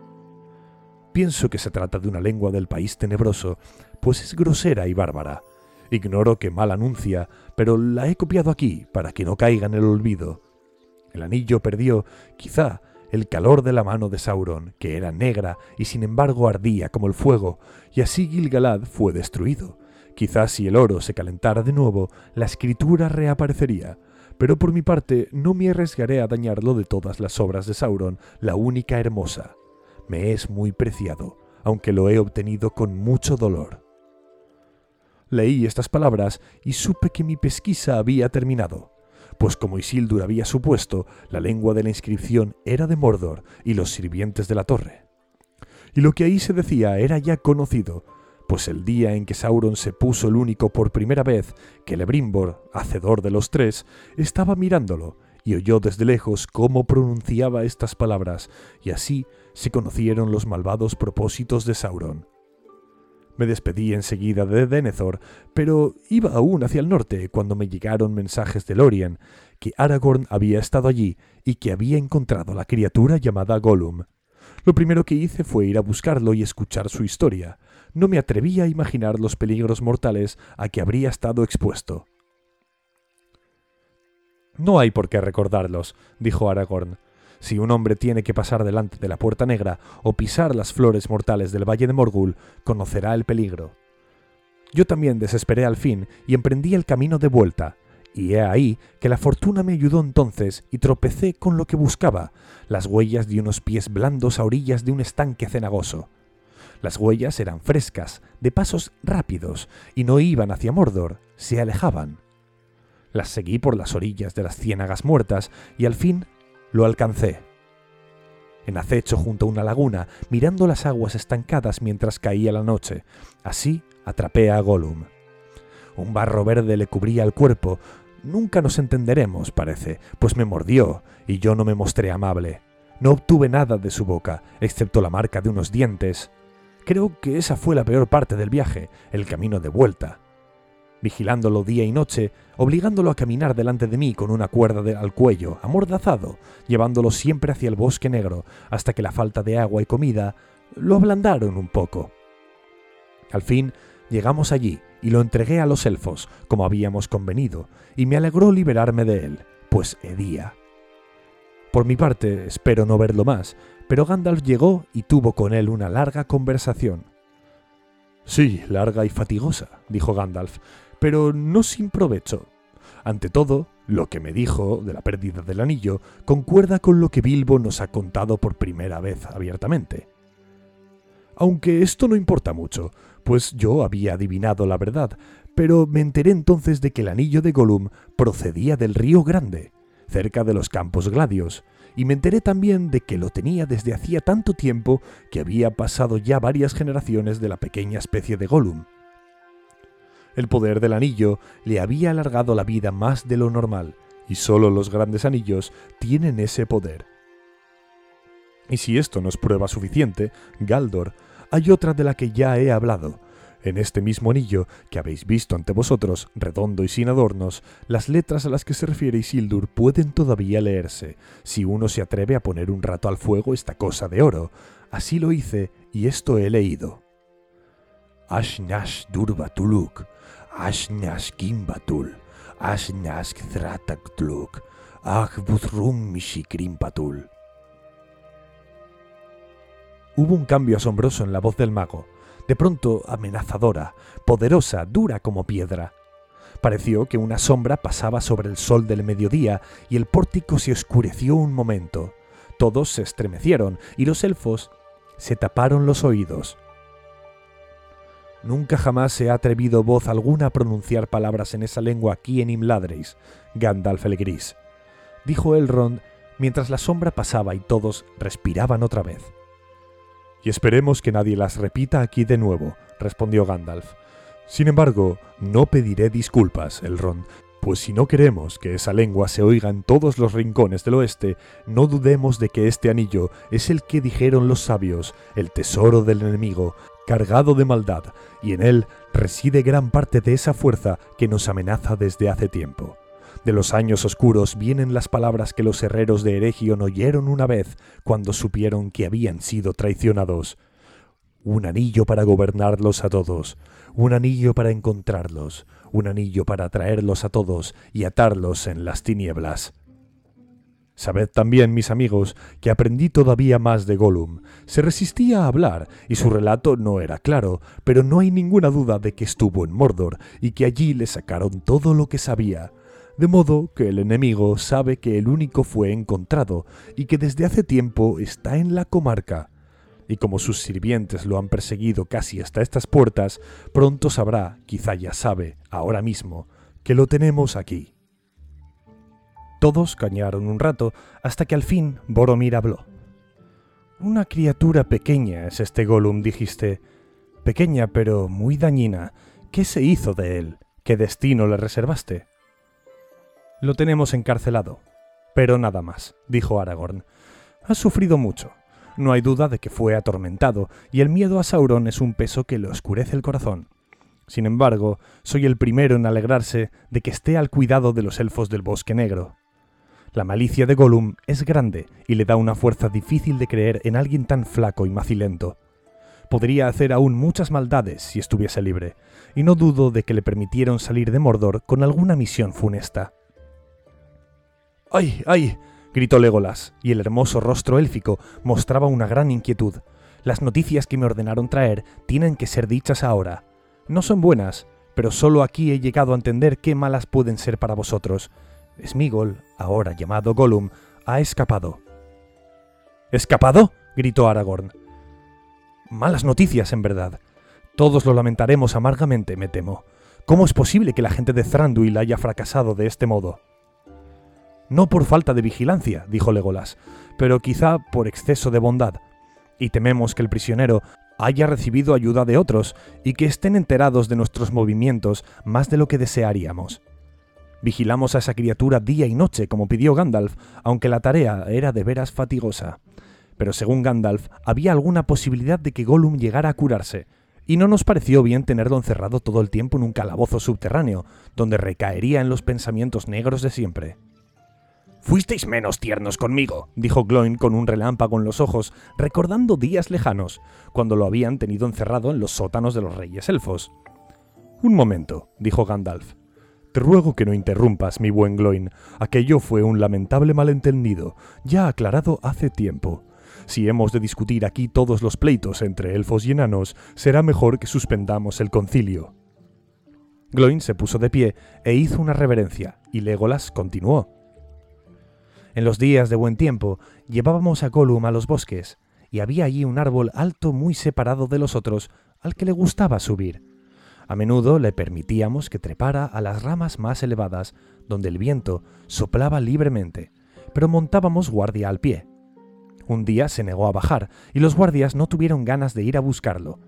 Pienso que se trata de una lengua del país tenebroso, pues es grosera y bárbara. Ignoro qué mal anuncia, pero la he copiado aquí para que no caiga en el olvido. El anillo perdió, quizá, el calor de la mano de Sauron, que era negra y sin embargo ardía como el fuego, y así Gilgalad fue destruido. Quizás si el oro se calentara de nuevo, la escritura reaparecería, pero por mi parte no me arriesgaré a dañarlo de todas las obras de Sauron, la única hermosa. Me es muy preciado, aunque lo he obtenido con mucho dolor. Leí estas palabras y supe que mi pesquisa había terminado, pues como Isildur había supuesto, la lengua de la inscripción era de Mordor y los sirvientes de la torre. Y lo que ahí se decía era ya conocido, pues el día en que Sauron se puso el único por primera vez, que Lebrimbor, hacedor de los tres, estaba mirándolo y oyó desde lejos cómo pronunciaba estas palabras, y así se conocieron los malvados propósitos de Sauron. Me despedí enseguida de Denethor, pero iba aún hacia el norte cuando me llegaron mensajes de Lorien, que Aragorn había estado allí y que había encontrado la criatura llamada Gollum. Lo primero que hice fue ir a buscarlo y escuchar su historia. No me atrevía a imaginar los peligros mortales a que habría estado expuesto. No hay por qué recordarlos, dijo Aragorn. Si un hombre tiene que pasar delante de la puerta negra o pisar las flores mortales del valle de Morgul, conocerá el peligro. Yo también desesperé al fin y emprendí el camino de vuelta, y he ahí que la fortuna me ayudó entonces y tropecé con lo que buscaba, las huellas de unos pies blandos a orillas de un estanque cenagoso. Las huellas eran frescas, de pasos rápidos, y no iban hacia Mordor, se alejaban. Las seguí por las orillas de las ciénagas muertas y al fin lo alcancé. En acecho junto a una laguna, mirando las aguas estancadas mientras caía la noche. Así atrapé a Gollum. Un barro verde le cubría el cuerpo. Nunca nos entenderemos, parece, pues me mordió y yo no me mostré amable. No obtuve nada de su boca, excepto la marca de unos dientes. Creo que esa fue la peor parte del viaje, el camino de vuelta vigilándolo día y noche, obligándolo a caminar delante de mí con una cuerda al cuello, amordazado, llevándolo siempre hacia el bosque negro, hasta que la falta de agua y comida lo ablandaron un poco. Al fin llegamos allí y lo entregué a los elfos, como habíamos convenido, y me alegró liberarme de él, pues hedía. Por mi parte, espero no verlo más, pero Gandalf llegó y tuvo con él una larga conversación. Sí, larga y fatigosa, dijo Gandalf, pero no sin provecho. Ante todo, lo que me dijo de la pérdida del anillo concuerda con lo que Bilbo nos ha contado por primera vez abiertamente. Aunque esto no importa mucho, pues yo había adivinado la verdad, pero me enteré entonces de que el anillo de Gollum procedía del río Grande, cerca de los campos gladios, y me enteré también de que lo tenía desde hacía tanto tiempo que había pasado ya varias generaciones de la pequeña especie de Gollum. El poder del anillo le había alargado la vida más de lo normal, y solo los grandes anillos tienen ese poder. Y si esto no es prueba suficiente, Galdor, hay otra de la que ya he hablado. En este mismo anillo que habéis visto ante vosotros, redondo y sin adornos, las letras a las que se refiere Isildur pueden todavía leerse, si uno se atreve a poner un rato al fuego esta cosa de oro. Así lo hice, y esto he leído. Ashnash Durbatuluk, Ashnash Kimbatul, Ashnash Thrataktluk, Ahbuzrum Mishikrimpatul. Hubo un cambio asombroso en la voz del mago, de pronto amenazadora, poderosa, dura como piedra. Pareció que una sombra pasaba sobre el sol del mediodía y el pórtico se oscureció un momento. Todos se estremecieron y los elfos se taparon los oídos. Nunca jamás se ha atrevido voz alguna a pronunciar palabras en esa lengua aquí en Imladreis, Gandalf el Gris, dijo Elrond mientras la sombra pasaba y todos respiraban otra vez. Y esperemos que nadie las repita aquí de nuevo, respondió Gandalf. Sin embargo, no pediré disculpas, Elrond, pues si no queremos que esa lengua se oiga en todos los rincones del oeste, no dudemos de que este anillo es el que dijeron los sabios, el tesoro del enemigo, cargado de maldad, y en él reside gran parte de esa fuerza que nos amenaza desde hace tiempo. De los años oscuros vienen las palabras que los herreros de Eregion oyeron una vez cuando supieron que habían sido traicionados. Un anillo para gobernarlos a todos, un anillo para encontrarlos, un anillo para atraerlos a todos y atarlos en las tinieblas. Sabed también, mis amigos, que aprendí todavía más de Gollum. Se resistía a hablar, y su relato no era claro, pero no hay ninguna duda de que estuvo en Mordor, y que allí le sacaron todo lo que sabía. De modo que el enemigo sabe que el único fue encontrado, y que desde hace tiempo está en la comarca. Y como sus sirvientes lo han perseguido casi hasta estas puertas, pronto sabrá, quizá ya sabe, ahora mismo, que lo tenemos aquí. Todos cañaron un rato hasta que al fin Boromir habló. Una criatura pequeña es este Gollum, dijiste. Pequeña pero muy dañina. ¿Qué se hizo de él? ¿Qué destino le reservaste? Lo tenemos encarcelado. Pero nada más, dijo Aragorn. Ha sufrido mucho. No hay duda de que fue atormentado, y el miedo a Sauron es un peso que le oscurece el corazón. Sin embargo, soy el primero en alegrarse de que esté al cuidado de los elfos del bosque negro. La malicia de Gollum es grande y le da una fuerza difícil de creer en alguien tan flaco y macilento. Podría hacer aún muchas maldades si estuviese libre, y no dudo de que le permitieron salir de Mordor con alguna misión funesta. ¡Ay, ay! gritó Legolas, y el hermoso rostro élfico mostraba una gran inquietud. Las noticias que me ordenaron traer tienen que ser dichas ahora. No son buenas, pero solo aquí he llegado a entender qué malas pueden ser para vosotros, Smigol, ahora llamado Gollum, ha escapado. ¿Escapado? gritó Aragorn. Malas noticias, en verdad. Todos lo lamentaremos amargamente, me temo. ¿Cómo es posible que la gente de Thranduil haya fracasado de este modo? No por falta de vigilancia, dijo Legolas, pero quizá por exceso de bondad. Y tememos que el prisionero haya recibido ayuda de otros y que estén enterados de nuestros movimientos más de lo que desearíamos. Vigilamos a esa criatura día y noche, como pidió Gandalf, aunque la tarea era de veras fatigosa. Pero según Gandalf, había alguna posibilidad de que Gollum llegara a curarse, y no nos pareció bien tenerlo encerrado todo el tiempo en un calabozo subterráneo, donde recaería en los pensamientos negros de siempre. Fuisteis menos tiernos conmigo, dijo Gloin con un relámpago en los ojos, recordando días lejanos, cuando lo habían tenido encerrado en los sótanos de los reyes elfos. Un momento, dijo Gandalf. Te ruego que no interrumpas, mi buen Gloin. Aquello fue un lamentable malentendido, ya aclarado hace tiempo. Si hemos de discutir aquí todos los pleitos entre elfos y enanos, será mejor que suspendamos el concilio. Gloin se puso de pie e hizo una reverencia, y Legolas continuó. En los días de buen tiempo llevábamos a Gollum a los bosques, y había allí un árbol alto muy separado de los otros, al que le gustaba subir. A menudo le permitíamos que trepara a las ramas más elevadas, donde el viento soplaba libremente, pero montábamos guardia al pie. Un día se negó a bajar, y los guardias no tuvieron ganas de ir a buscarlo.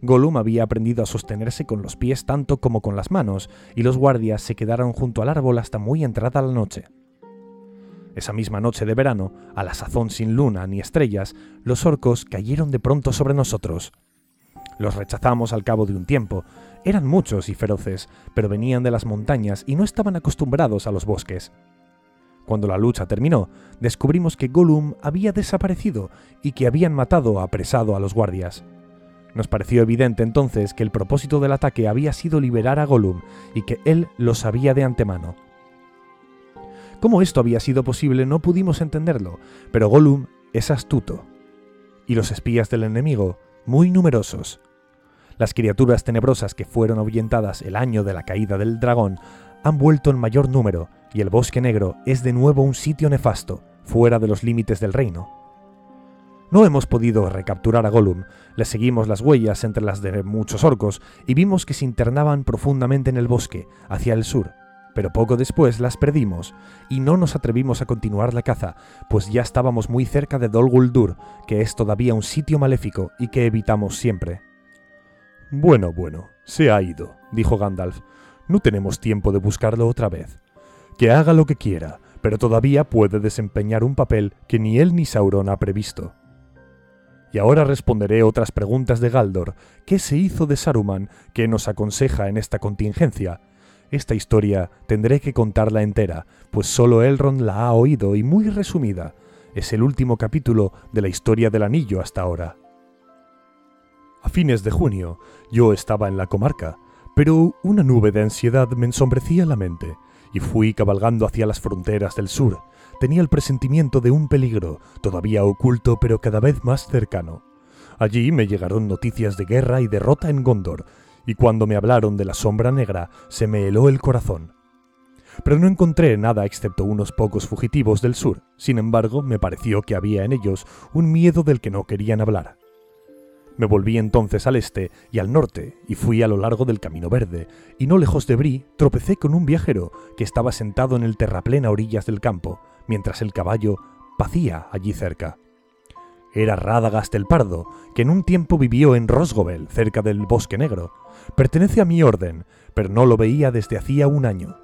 Gollum había aprendido a sostenerse con los pies tanto como con las manos, y los guardias se quedaron junto al árbol hasta muy entrada la noche. Esa misma noche de verano, a la sazón sin luna ni estrellas, los orcos cayeron de pronto sobre nosotros. Los rechazamos al cabo de un tiempo, eran muchos y feroces, pero venían de las montañas y no estaban acostumbrados a los bosques. Cuando la lucha terminó, descubrimos que Gollum había desaparecido y que habían matado o apresado a los guardias. Nos pareció evidente entonces que el propósito del ataque había sido liberar a Gollum y que él lo sabía de antemano. Cómo esto había sido posible no pudimos entenderlo, pero Gollum es astuto. Y los espías del enemigo, muy numerosos. Las criaturas tenebrosas que fueron ahuyentadas el año de la caída del dragón han vuelto en mayor número y el bosque negro es de nuevo un sitio nefasto, fuera de los límites del reino. No hemos podido recapturar a Gollum, le seguimos las huellas entre las de muchos orcos y vimos que se internaban profundamente en el bosque, hacia el sur, pero poco después las perdimos y no nos atrevimos a continuar la caza, pues ya estábamos muy cerca de Dol Guldur, que es todavía un sitio maléfico y que evitamos siempre. Bueno, bueno, se ha ido, dijo Gandalf. No tenemos tiempo de buscarlo otra vez. Que haga lo que quiera, pero todavía puede desempeñar un papel que ni él ni Sauron ha previsto. Y ahora responderé otras preguntas de Galdor. ¿Qué se hizo de Saruman? ¿Qué nos aconseja en esta contingencia? Esta historia tendré que contarla entera, pues solo Elrond la ha oído y muy resumida. Es el último capítulo de la historia del anillo hasta ahora. A fines de junio, yo estaba en la comarca, Pero una nube de ansiedad me ensombrecía la mente, y fui cabalgando hacia las fronteras del sur. Tenía el presentimiento de un peligro, todavía oculto pero cada vez más cercano. Allí me llegaron noticias de guerra y derrota en Gondor, y cuando me hablaron de la sombra negra se me heló el corazón. Pero no encontré nada excepto unos pocos fugitivos del sur, sin embargo me pareció que había en ellos un miedo del que no querían hablar. Me volví entonces al este y al norte, y fui a lo largo del Camino Verde, y no lejos de Brie tropecé con un viajero que estaba sentado en el terraplén a orillas del campo, mientras el caballo pacía allí cerca. Era Radagast el Pardo, que en un tiempo vivió en Rosgobel, cerca del Bosque Negro. Pertenece a mi orden, pero no lo veía desde hacía un año.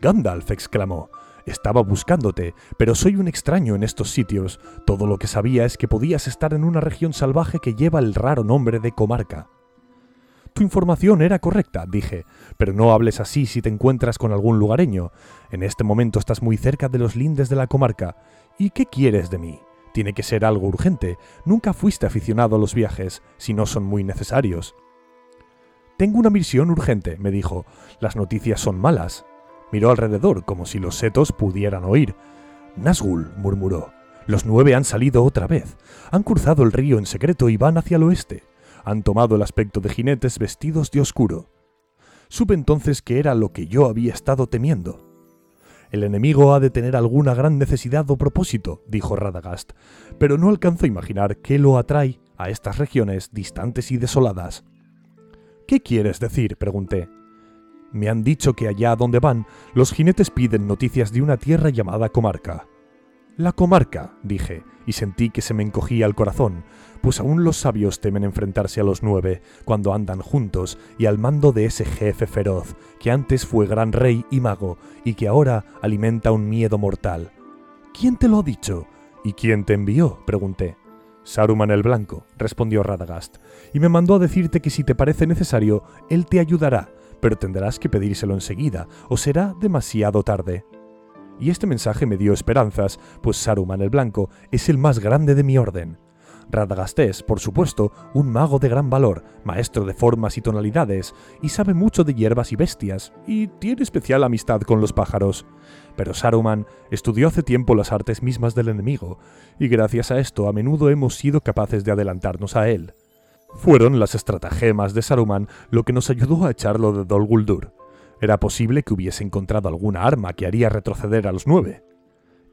Gandalf exclamó, estaba buscándote, pero soy un extraño en estos sitios. Todo lo que sabía es que podías estar en una región salvaje que lleva el raro nombre de comarca. Tu información era correcta, dije, pero no hables así si te encuentras con algún lugareño. En este momento estás muy cerca de los lindes de la comarca. ¿Y qué quieres de mí? Tiene que ser algo urgente. Nunca fuiste aficionado a los viajes, si no son muy necesarios. Tengo una misión urgente, me dijo. Las noticias son malas. Miró alrededor como si los setos pudieran oír. Nazgul, murmuró. Los nueve han salido otra vez. Han cruzado el río en secreto y van hacia el oeste. Han tomado el aspecto de jinetes vestidos de oscuro. Supe entonces que era lo que yo había estado temiendo. El enemigo ha de tener alguna gran necesidad o propósito, dijo Radagast, pero no alcanzo a imaginar qué lo atrae a estas regiones distantes y desoladas. ¿Qué quieres decir? pregunté. Me han dicho que allá donde van, los jinetes piden noticias de una tierra llamada comarca. La comarca, dije, y sentí que se me encogía el corazón, pues aún los sabios temen enfrentarse a los nueve cuando andan juntos y al mando de ese jefe feroz, que antes fue gran rey y mago y que ahora alimenta un miedo mortal. ¿Quién te lo ha dicho? ¿Y quién te envió? pregunté. Saruman el Blanco, respondió Radagast, y me mandó a decirte que si te parece necesario, él te ayudará, pero tendrás que pedírselo enseguida, o será demasiado tarde. Y este mensaje me dio esperanzas, pues Saruman el Blanco es el más grande de mi orden. Radagast es, por supuesto, un mago de gran valor, maestro de formas y tonalidades, y sabe mucho de hierbas y bestias, y tiene especial amistad con los pájaros. Pero Saruman estudió hace tiempo las artes mismas del enemigo, y gracias a esto a menudo hemos sido capaces de adelantarnos a él. Fueron las estratagemas de Saruman lo que nos ayudó a echarlo de Dol Guldur. Era posible que hubiese encontrado alguna arma que haría retroceder a los nueve.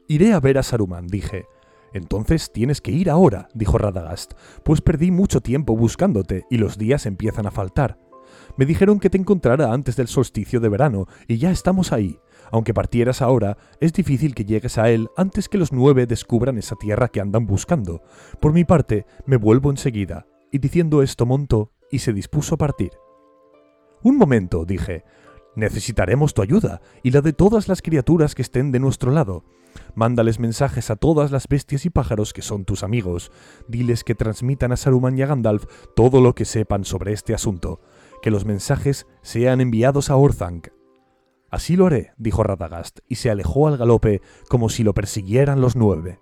Iré a ver a Saruman, dije. Entonces tienes que ir ahora, dijo Radagast, pues perdí mucho tiempo buscándote y los días empiezan a faltar. Me dijeron que te encontrara antes del solsticio de verano y ya estamos ahí. Aunque partieras ahora, es difícil que llegues a él antes que los nueve descubran esa tierra que andan buscando. Por mi parte, me vuelvo enseguida y diciendo esto montó y se dispuso a partir. Un momento, dije. Necesitaremos tu ayuda y la de todas las criaturas que estén de nuestro lado. Mándales mensajes a todas las bestias y pájaros que son tus amigos. Diles que transmitan a Saruman y a Gandalf todo lo que sepan sobre este asunto. Que los mensajes sean enviados a Orthanc. Así lo haré, dijo Radagast, y se alejó al galope como si lo persiguieran los nueve.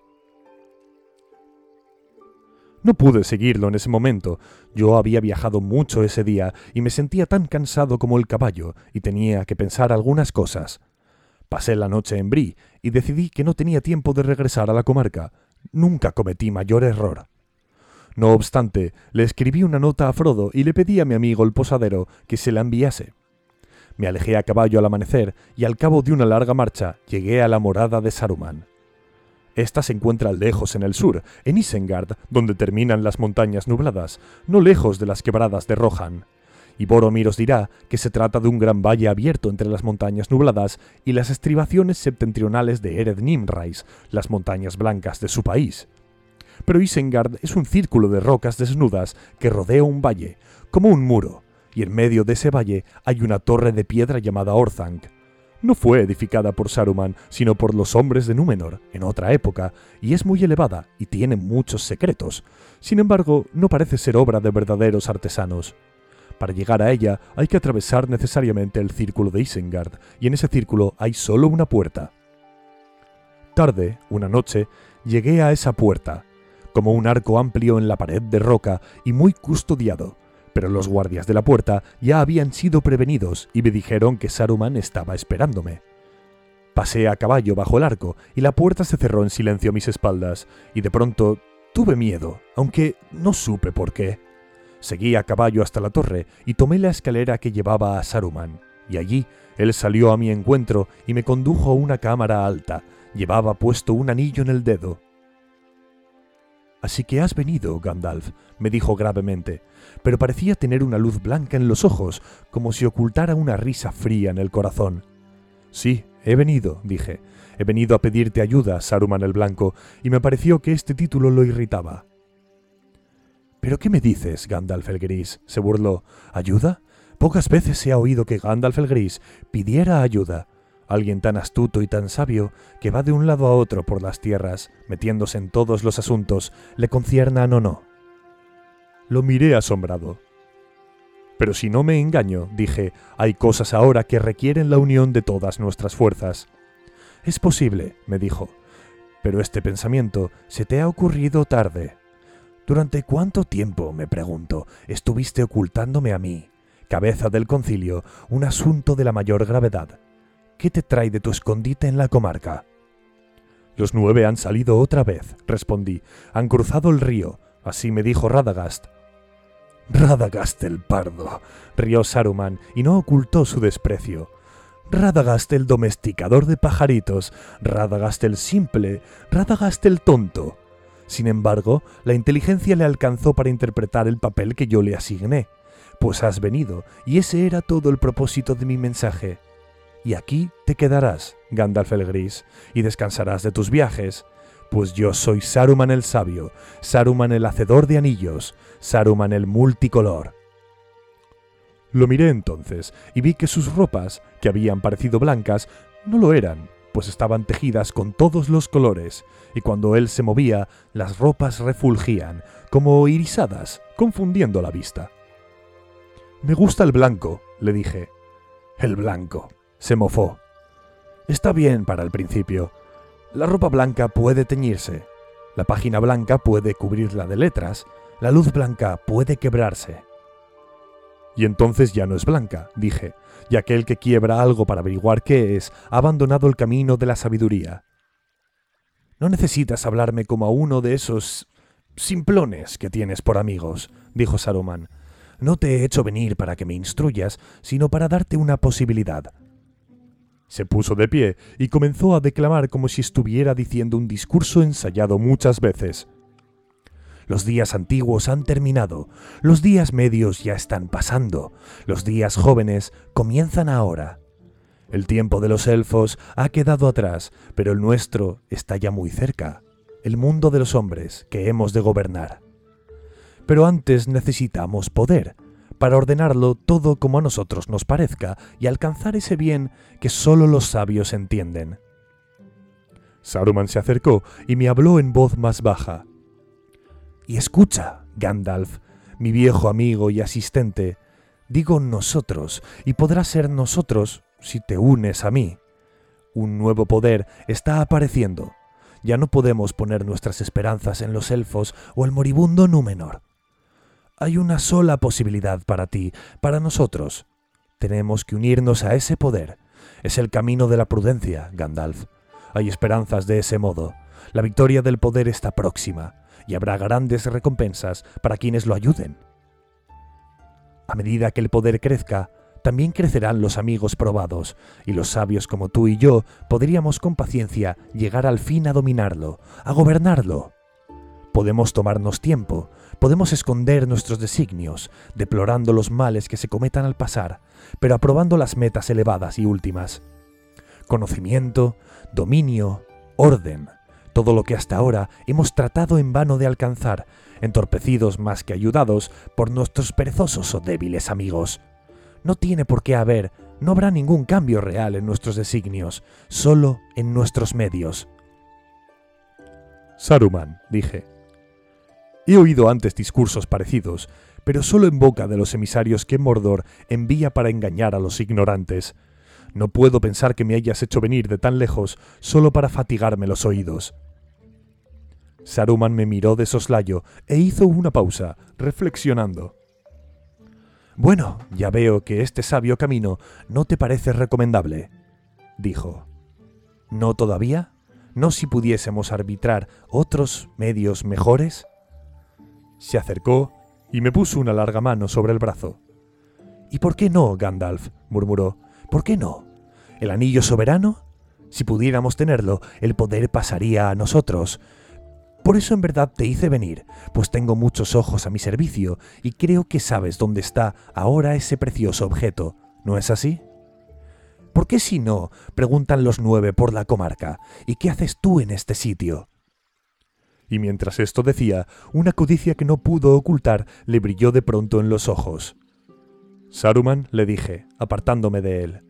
No pude seguirlo en ese momento. Yo había viajado mucho ese día y me sentía tan cansado como el caballo y tenía que pensar algunas cosas. Pasé la noche en Brie y decidí que no tenía tiempo de regresar a la comarca. Nunca cometí mayor error. No obstante, le escribí una nota a Frodo y le pedí a mi amigo el posadero que se la enviase. Me alejé a caballo al amanecer y al cabo de una larga marcha llegué a la morada de Saruman. Esta se encuentra lejos en el sur, en Isengard, donde terminan las montañas nubladas, no lejos de las quebradas de Rohan. Y Boromir os dirá que se trata de un gran valle abierto entre las montañas nubladas y las estribaciones septentrionales de Ered Nimrais, las montañas blancas de su país. Pero Isengard es un círculo de rocas desnudas que rodea un valle, como un muro, y en medio de ese valle hay una torre de piedra llamada Orthanc, no fue edificada por Saruman, sino por los hombres de Númenor, en otra época, y es muy elevada y tiene muchos secretos. Sin embargo, no parece ser obra de verdaderos artesanos. Para llegar a ella hay que atravesar necesariamente el círculo de Isengard, y en ese círculo hay solo una puerta. Tarde, una noche, llegué a esa puerta, como un arco amplio en la pared de roca y muy custodiado, Pero los guardias de la puerta ya habían sido prevenidos y me dijeron que Saruman estaba esperándome. Pasé a caballo bajo el arco y la puerta se cerró en silencio a mis espaldas, y de pronto tuve miedo, aunque no supe por qué. Seguí a caballo hasta la torre y tomé la escalera que llevaba a Saruman, y allí él salió a mi encuentro y me condujo a una cámara alta. Llevaba puesto un anillo en el dedo. Así que has venido, Gandalf, me dijo gravemente, pero parecía tener una luz blanca en los ojos, como si ocultara una risa fría en el corazón. Sí, he venido, dije. He venido a pedirte ayuda, Saruman el Blanco, y me pareció que este título lo irritaba. ¿Pero qué me dices, Gandalf el Gris? se burló. ¿Ayuda? Pocas veces se ha oído que Gandalf el Gris pidiera ayuda. Alguien tan astuto y tan sabio que va de un lado a otro por las tierras, metiéndose en todos los asuntos, le conciernan o no. Lo miré asombrado. Pero si no me engaño, dije, hay cosas ahora que requieren la unión de todas nuestras fuerzas. Es posible, me dijo, pero este pensamiento se te ha ocurrido tarde. ¿Durante cuánto tiempo, me pregunto, estuviste ocultándome a mí, cabeza del concilio, un asunto de la mayor gravedad? ¿Qué te trae de tu escondite en la comarca? Los nueve han salido otra vez, respondí. Han cruzado el río. Así me dijo Radagast. Radagast el pardo, rió Saruman y no ocultó su desprecio. Radagast el domesticador de pajaritos, Radagast el simple, Radagast el tonto. Sin embargo, la inteligencia le alcanzó para interpretar el papel que yo le asigné. Pues has venido, y ese era todo el propósito de mi mensaje. Y aquí te quedarás, Gandalf el Gris, y descansarás de tus viajes, pues yo soy Saruman el Sabio, Saruman el Hacedor de Anillos, Saruman el Multicolor. Lo miré entonces y vi que sus ropas, que habían parecido blancas, no lo eran, pues estaban tejidas con todos los colores, y cuando él se movía, las ropas refulgían, como irisadas, confundiendo la vista. Me gusta el blanco, le dije. El blanco, se mofó. Está bien para el principio. La ropa blanca puede teñirse. La página blanca puede cubrirla de letras. La luz blanca puede quebrarse. Y entonces ya no es blanca, dije, y aquel que quiebra algo para averiguar qué es ha abandonado el camino de la sabiduría. No necesitas hablarme como a uno de esos simplones que tienes por amigos, dijo Saruman. No te he hecho venir para que me instruyas, sino para darte una posibilidad. Se puso de pie y comenzó a declamar como si estuviera diciendo un discurso ensayado muchas veces. Los días antiguos han terminado, los días medios ya están pasando, los días jóvenes comienzan ahora. El tiempo de los elfos ha quedado atrás, pero el nuestro está ya muy cerca, el mundo de los hombres que hemos de gobernar. Pero antes necesitamos poder, para ordenarlo todo como a nosotros nos parezca y alcanzar ese bien que sólo los sabios entienden. Saruman se acercó y me habló en voz más baja. Y escucha, Gandalf, mi viejo amigo y asistente, digo nosotros, y podrá ser nosotros si te unes a mí. Un nuevo poder está apareciendo. Ya no podemos poner nuestras esperanzas en los elfos o el moribundo Númenor. Hay una sola posibilidad para ti, para nosotros. Tenemos que unirnos a ese poder. Es el camino de la prudencia, Gandalf. Hay esperanzas de ese modo. La victoria del poder está próxima y habrá grandes recompensas para quienes lo ayuden. A medida que el poder crezca, también crecerán los amigos probados, y los sabios como tú y yo podríamos con paciencia llegar al fin a dominarlo, a gobernarlo. Podemos tomarnos tiempo, podemos esconder nuestros designios, deplorando los males que se cometan al pasar, pero aprobando las metas elevadas y últimas. Conocimiento, dominio, orden, todo lo que hasta ahora hemos tratado en vano de alcanzar, entorpecidos más que ayudados por nuestros perezosos o débiles amigos. No tiene por qué haber, no habrá ningún cambio real en nuestros designios, solo en nuestros medios. Saruman, dije. He oído antes discursos parecidos, pero solo en boca de los emisarios que Mordor envía para engañar a los ignorantes. No puedo pensar que me hayas hecho venir de tan lejos solo para fatigarme los oídos. Saruman me miró de soslayo e hizo una pausa, reflexionando. Bueno, ya veo que este sabio camino no te parece recomendable, dijo. ¿No todavía? ¿No si pudiésemos arbitrar otros medios mejores? Se acercó y me puso una larga mano sobre el brazo. ¿Y por qué no, Gandalf? murmuró. ¿Por qué no? ¿El anillo soberano? Si pudiéramos tenerlo, el poder pasaría a nosotros. Por eso en verdad te hice venir, pues tengo muchos ojos a mi servicio y creo que sabes dónde está ahora ese precioso objeto, ¿no es así? ¿Por qué si no? preguntan los nueve por la comarca. ¿Y qué haces tú en este sitio? Y mientras esto decía, una codicia que no pudo ocultar le brilló de pronto en los ojos. Saruman, le dije, apartándome de él.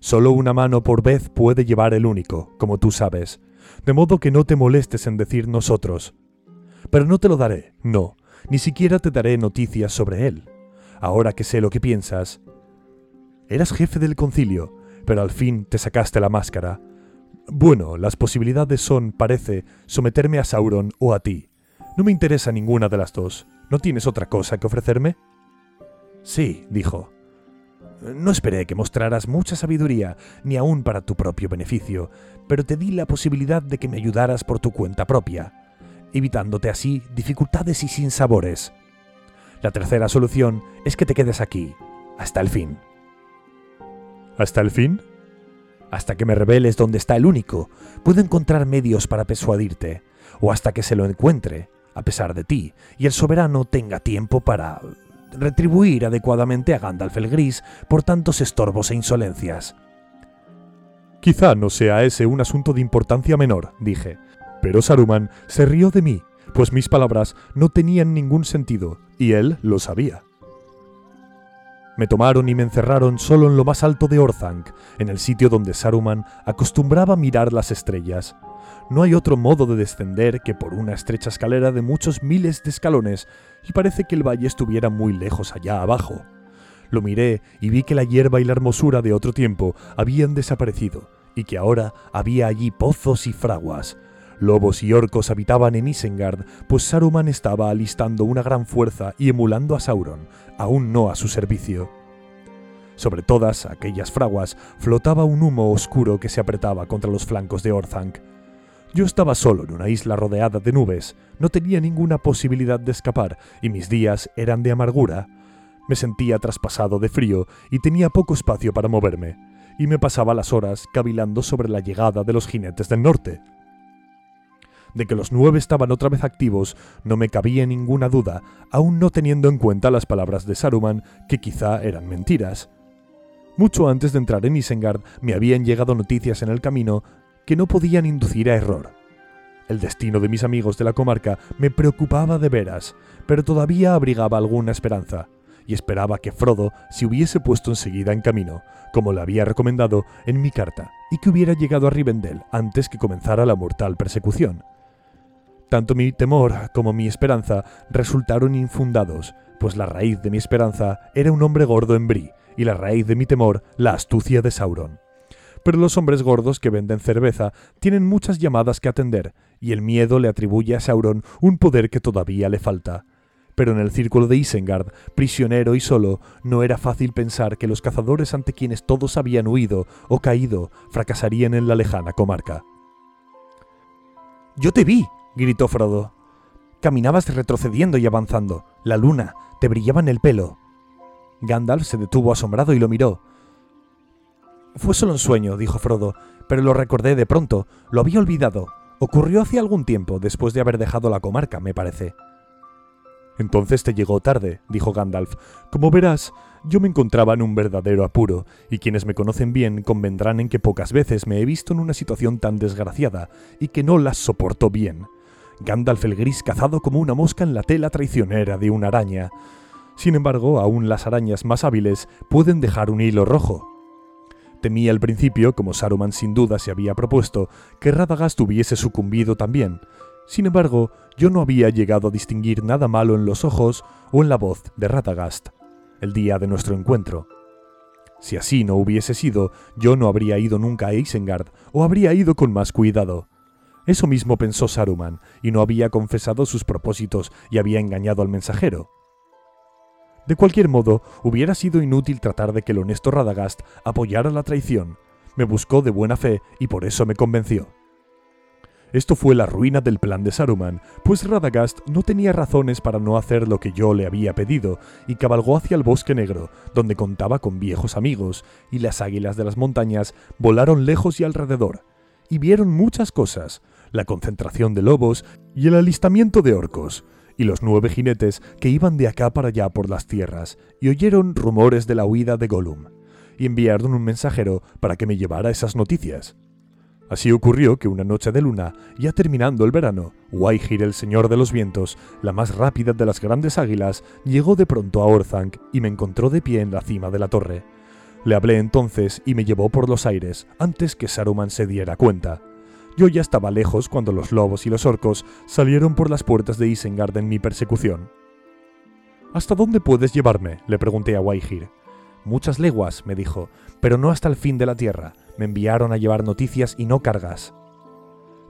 Solo una mano por vez puede llevar el único, como tú sabes de modo que no te molestes en decir nosotros. Pero no te lo daré, no, ni siquiera te daré noticias sobre él. Ahora que sé lo que piensas. Eras jefe del concilio, pero al fin te sacaste la máscara. Bueno, las posibilidades son, parece, someterme a Sauron o a ti. No me interesa ninguna de las dos. ¿No tienes otra cosa que ofrecerme? Sí, dijo. No esperé que mostraras mucha sabiduría, ni aun para tu propio beneficio, pero te di la posibilidad de que me ayudaras por tu cuenta propia, evitándote así dificultades y sinsabores. La tercera solución es que te quedes aquí, hasta el fin. ¿Hasta el fin? Hasta que me reveles dónde está el único, puedo encontrar medios para persuadirte, o hasta que se lo encuentre, a pesar de ti, y el soberano tenga tiempo para retribuir adecuadamente a Gandalf el Gris por tantos estorbos e insolencias. Quizá no sea ese un asunto de importancia menor, dije, pero Saruman se rió de mí, pues mis palabras no tenían ningún sentido, y él lo sabía. Me tomaron y me encerraron solo en lo más alto de Orthanc, en el sitio donde Saruman acostumbraba mirar las estrellas. No hay otro modo de descender que por una estrecha escalera de muchos miles de escalones, y parece que el valle estuviera muy lejos allá abajo. Lo miré y vi que la hierba y la hermosura de otro tiempo habían desaparecido, y que ahora había allí pozos y fraguas. Lobos y orcos habitaban en Isengard, pues Saruman estaba alistando una gran fuerza y emulando a Sauron, aún no a su servicio. Sobre todas aquellas fraguas flotaba un humo oscuro que se apretaba contra los flancos de Orthanc. Yo estaba solo en una isla rodeada de nubes, no tenía ninguna posibilidad de escapar y mis días eran de amargura. Me sentía traspasado de frío y tenía poco espacio para moverme, y me pasaba las horas cavilando sobre la llegada de los jinetes del norte. De que los nueve estaban otra vez activos no me cabía ninguna duda, aun no teniendo en cuenta las palabras de Saruman, que quizá eran mentiras. Mucho antes de entrar en Isengard me habían llegado noticias en el camino que no podían inducir a error. El destino de mis amigos de la comarca me preocupaba de veras, pero todavía abrigaba alguna esperanza, y esperaba que Frodo se hubiese puesto enseguida en camino, como le había recomendado en mi carta, y que hubiera llegado a Rivendell antes que comenzara la mortal persecución. Tanto mi temor como mi esperanza resultaron infundados, pues la raíz de mi esperanza era un hombre gordo en Bri, y la raíz de mi temor la astucia de Sauron. Pero los hombres gordos que venden cerveza tienen muchas llamadas que atender, y el miedo le atribuye a Sauron un poder que todavía le falta. Pero en el círculo de Isengard, prisionero y solo, no era fácil pensar que los cazadores ante quienes todos habían huido o caído fracasarían en la lejana comarca. Yo te vi, gritó Frodo. Caminabas retrocediendo y avanzando. La luna te brillaba en el pelo. Gandalf se detuvo asombrado y lo miró. Fue solo un sueño, dijo Frodo, pero lo recordé de pronto. Lo había olvidado. Ocurrió hace algún tiempo, después de haber dejado la comarca, me parece. Entonces te llegó tarde, dijo Gandalf. Como verás, yo me encontraba en un verdadero apuro, y quienes me conocen bien convendrán en que pocas veces me he visto en una situación tan desgraciada, y que no las soporto bien. Gandalf el gris cazado como una mosca en la tela traicionera de una araña. Sin embargo, aún las arañas más hábiles pueden dejar un hilo rojo. Temía al principio, como Saruman sin duda se había propuesto, que Radagast hubiese sucumbido también. Sin embargo, yo no había llegado a distinguir nada malo en los ojos o en la voz de Radagast, el día de nuestro encuentro. Si así no hubiese sido, yo no habría ido nunca a Isengard, o habría ido con más cuidado. Eso mismo pensó Saruman, y no había confesado sus propósitos y había engañado al mensajero. De cualquier modo, hubiera sido inútil tratar de que el honesto Radagast apoyara la traición. Me buscó de buena fe y por eso me convenció. Esto fue la ruina del plan de Saruman, pues Radagast no tenía razones para no hacer lo que yo le había pedido, y cabalgó hacia el bosque negro, donde contaba con viejos amigos, y las águilas de las montañas volaron lejos y alrededor, y vieron muchas cosas, la concentración de lobos y el alistamiento de orcos, y los nueve jinetes que iban de acá para allá por las tierras, y oyeron rumores de la huida de Gollum, y enviaron un mensajero para que me llevara esas noticias. Así ocurrió que una noche de luna, ya terminando el verano, Waihir, el señor de los vientos, la más rápida de las grandes águilas, llegó de pronto a Orthanc y me encontró de pie en la cima de la torre. Le hablé entonces y me llevó por los aires antes que Saruman se diera cuenta. Yo ya estaba lejos cuando los lobos y los orcos salieron por las puertas de Isengard en mi persecución. ¿Hasta dónde puedes llevarme? le pregunté a Waihir. Muchas leguas, me dijo, pero no hasta el fin de la tierra. Me enviaron a llevar noticias y no cargas.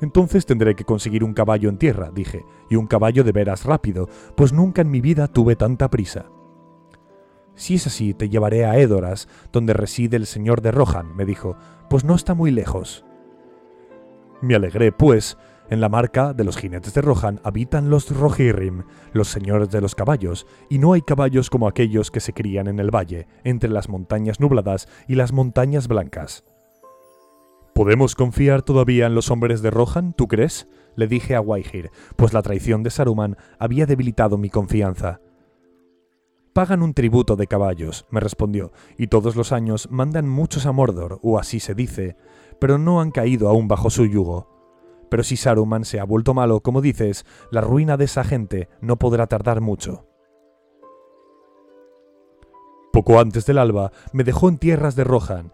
Entonces tendré que conseguir un caballo en tierra, dije, y un caballo de veras rápido, pues nunca en mi vida tuve tanta prisa. Si es así, te llevaré a Edoras, donde reside el señor de Rohan, me dijo, pues no está muy lejos. Me alegré, pues, en la marca de los jinetes de Rohan habitan los Rohirrim, los señores de los caballos, y no hay caballos como aquellos que se crían en el valle, entre las montañas nubladas y las montañas blancas. ¿Podemos confiar todavía en los hombres de Rohan, tú crees? le dije a Waihir, pues la traición de Saruman había debilitado mi confianza. Pagan un tributo de caballos, me respondió, y todos los años mandan muchos a Mordor, o así se dice, pero no han caído aún bajo su yugo. Pero si Saruman se ha vuelto malo, como dices, la ruina de esa gente no podrá tardar mucho. Poco antes del alba me dejó en tierras de Rohan,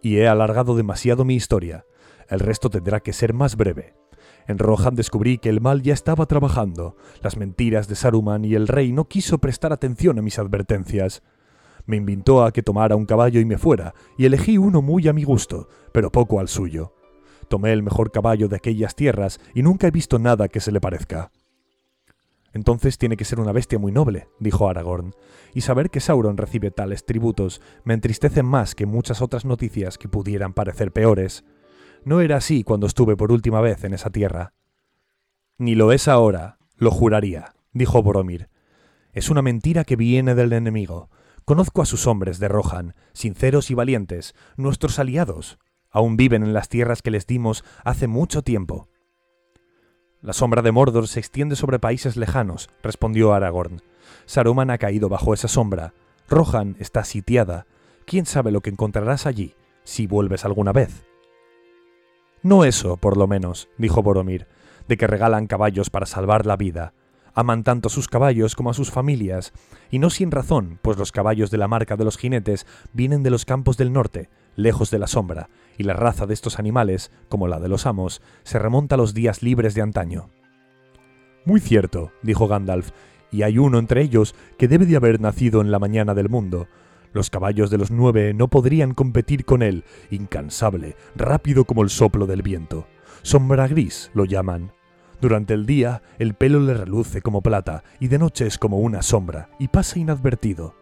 y he alargado demasiado mi historia. El resto tendrá que ser más breve. En Rohan descubrí que el mal ya estaba trabajando, las mentiras de Saruman y el rey no quiso prestar atención a mis advertencias. Me invitó a que tomara un caballo y me fuera, y elegí uno muy a mi gusto, pero poco al suyo. Tomé el mejor caballo de aquellas tierras y nunca he visto nada que se le parezca. Entonces tiene que ser una bestia muy noble, dijo Aragorn, y saber que Sauron recibe tales tributos me entristece más que muchas otras noticias que pudieran parecer peores. No era así cuando estuve por última vez en esa tierra. Ni lo es ahora, lo juraría, dijo Boromir. Es una mentira que viene del enemigo. Conozco a sus hombres de Rohan, sinceros y valientes, nuestros aliados, Aún viven en las tierras que les dimos hace mucho tiempo. La sombra de Mordor se extiende sobre países lejanos, respondió Aragorn. Saruman ha caído bajo esa sombra. Rohan está sitiada. ¿Quién sabe lo que encontrarás allí, si vuelves alguna vez? No eso, por lo menos, dijo Boromir, de que regalan caballos para salvar la vida. Aman tanto a sus caballos como a sus familias, y no sin razón, pues los caballos de la marca de los jinetes vienen de los campos del norte, lejos de la sombra, y la raza de estos animales, como la de los amos, se remonta a los días libres de antaño. Muy cierto, dijo Gandalf, y hay uno entre ellos que debe de haber nacido en la mañana del mundo. Los caballos de los nueve no podrían competir con él, incansable, rápido como el soplo del viento. Sombra gris lo llaman. Durante el día el pelo le reluce como plata y de noche es como una sombra y pasa inadvertido.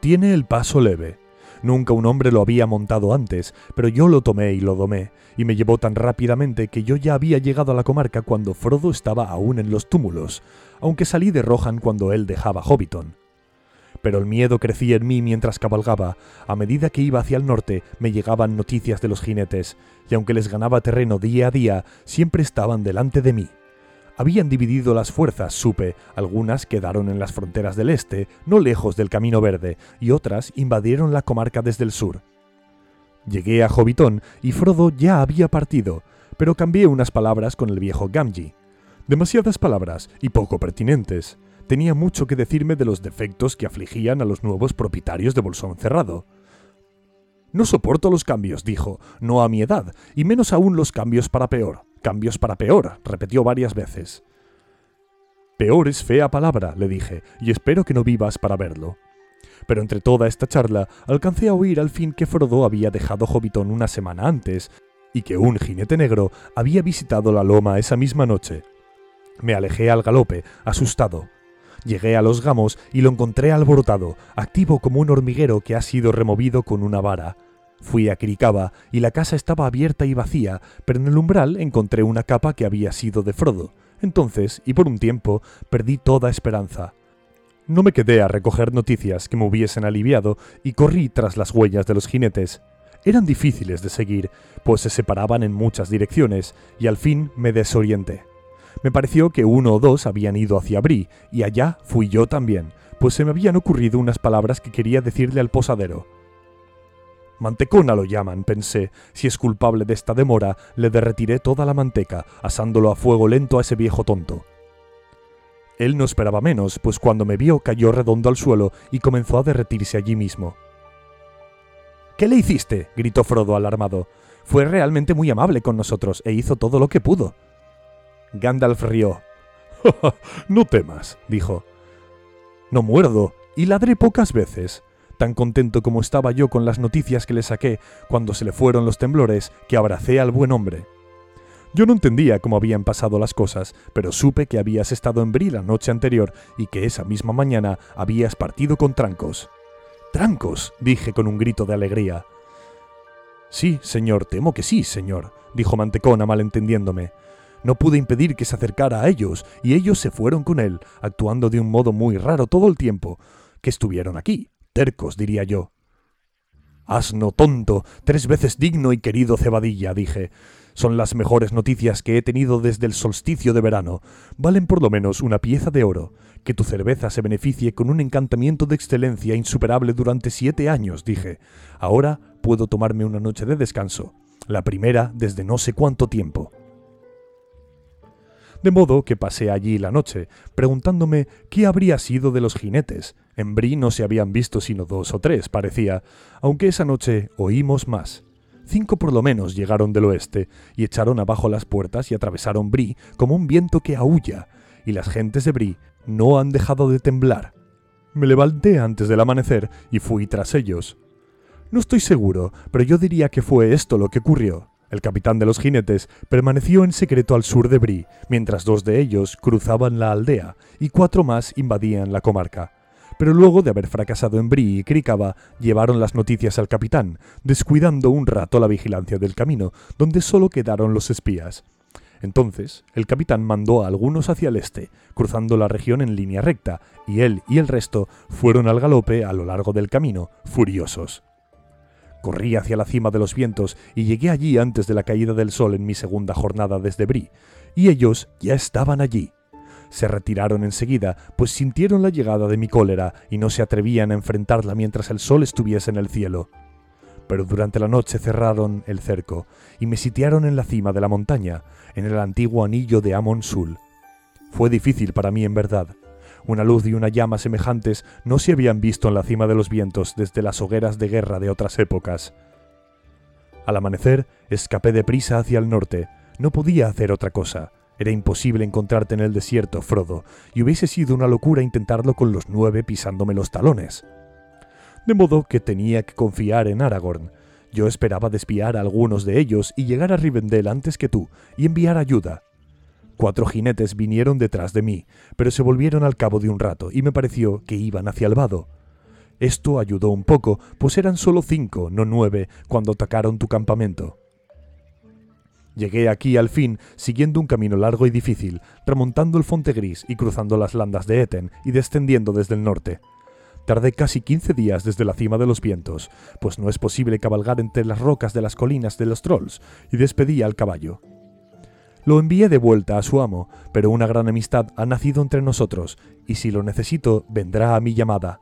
Tiene el paso leve, Nunca un hombre lo había montado antes, pero yo lo tomé y lo domé, y me llevó tan rápidamente que yo ya había llegado a la comarca cuando Frodo estaba aún en los túmulos, aunque salí de Rohan cuando él dejaba Hobbiton. Pero el miedo crecía en mí mientras cabalgaba. A medida que iba hacia el norte me llegaban noticias de los jinetes, y aunque les ganaba terreno día a día, siempre estaban delante de mí. Habían dividido las fuerzas, supe, algunas quedaron en las fronteras del este, no lejos del Camino Verde, y otras invadieron la comarca desde el sur. Llegué a Jovitón y Frodo ya había partido, pero cambié unas palabras con el viejo Gamji. Demasiadas palabras y poco pertinentes. Tenía mucho que decirme de los defectos que afligían a los nuevos propietarios de Bolsón Cerrado. No soporto los cambios, dijo, no a mi edad, y menos aún los cambios para peor. Cambios para peor, repitió varias veces. Peor es fea palabra, le dije, y espero que no vivas para verlo. Pero entre toda esta charla alcancé a oír al fin que Frodo había dejado Hobbiton una semana antes, y que un jinete negro había visitado la loma esa misma noche. Me alejé al galope, asustado. llegué a los gamos y lo encontré alborotado, activo como un hormiguero que ha sido removido con una vara. Fui a Cricaba y la casa estaba abierta y vacía, pero en el umbral encontré una capa que había sido de Frodo. Entonces, y por un tiempo, perdí toda esperanza. No me quedé a recoger noticias que me hubiesen aliviado y corrí tras las huellas de los jinetes. Eran difíciles de seguir, pues se separaban en muchas direcciones, y al fin me desorienté. Me pareció que uno o dos habían ido hacia Bri, y allá fui yo también, pues se me habían ocurrido unas palabras que quería decirle al posadero. Mantecona lo llaman, pensé. Si es culpable de esta demora, le derretiré toda la manteca, asándolo a fuego lento a ese viejo tonto. Él no esperaba menos, pues cuando me vio cayó redondo al suelo y comenzó a derretirse allí mismo. ¿Qué le hiciste? gritó Frodo alarmado. Fue realmente muy amable con nosotros e hizo todo lo que pudo. Gandalf rió. no temas, dijo. No muerdo, y ladré pocas veces tan contento como estaba yo con las noticias que le saqué cuando se le fueron los temblores, que abracé al buen hombre. Yo no entendía cómo habían pasado las cosas, pero supe que habías estado en Bri la noche anterior y que esa misma mañana habías partido con Trancos. ¡Trancos! dije con un grito de alegría. Sí, señor, temo que sí, señor, dijo Mantecona malentendiéndome. No pude impedir que se acercara a ellos, y ellos se fueron con él, actuando de un modo muy raro todo el tiempo que estuvieron aquí tercos, diría yo. Asno tonto, tres veces digno y querido cebadilla, dije. Son las mejores noticias que he tenido desde el solsticio de verano. Valen por lo menos una pieza de oro. Que tu cerveza se beneficie con un encantamiento de excelencia insuperable durante siete años, dije. Ahora puedo tomarme una noche de descanso. La primera desde no sé cuánto tiempo. De modo que pasé allí la noche, preguntándome qué habría sido de los jinetes, en Bri no se habían visto sino dos o tres, parecía, aunque esa noche oímos más. Cinco por lo menos llegaron del oeste y echaron abajo las puertas y atravesaron Bri como un viento que aúlla, y las gentes de Bri no han dejado de temblar. Me levanté antes del amanecer y fui tras ellos. No estoy seguro, pero yo diría que fue esto lo que ocurrió. El capitán de los jinetes permaneció en secreto al sur de Bri, mientras dos de ellos cruzaban la aldea y cuatro más invadían la comarca pero luego de haber fracasado en Bri y Cricaba, llevaron las noticias al capitán, descuidando un rato la vigilancia del camino, donde solo quedaron los espías. Entonces, el capitán mandó a algunos hacia el este, cruzando la región en línea recta, y él y el resto fueron al galope a lo largo del camino, furiosos. Corrí hacia la cima de los vientos y llegué allí antes de la caída del sol en mi segunda jornada desde Bri, y ellos ya estaban allí, se retiraron enseguida, pues sintieron la llegada de mi cólera y no se atrevían a enfrentarla mientras el sol estuviese en el cielo. Pero durante la noche cerraron el cerco y me sitiaron en la cima de la montaña, en el antiguo anillo de Amon Sul. Fue difícil para mí en verdad. Una luz y una llama semejantes no se habían visto en la cima de los vientos desde las hogueras de guerra de otras épocas. Al amanecer, escapé de prisa hacia el norte. No podía hacer otra cosa. Era imposible encontrarte en el desierto, Frodo, y hubiese sido una locura intentarlo con los nueve pisándome los talones. De modo que tenía que confiar en Aragorn. Yo esperaba despiar a algunos de ellos y llegar a Rivendell antes que tú y enviar ayuda. Cuatro jinetes vinieron detrás de mí, pero se volvieron al cabo de un rato y me pareció que iban hacia el vado. Esto ayudó un poco, pues eran solo cinco, no nueve, cuando atacaron tu campamento. Llegué aquí al fin, siguiendo un camino largo y difícil, remontando el Fonte Gris y cruzando las landas de Eten y descendiendo desde el norte. Tardé casi quince días desde la cima de los vientos, pues no es posible cabalgar entre las rocas de las colinas de los trolls, y despedí al caballo. Lo envié de vuelta a su amo, pero una gran amistad ha nacido entre nosotros, y si lo necesito, vendrá a mi llamada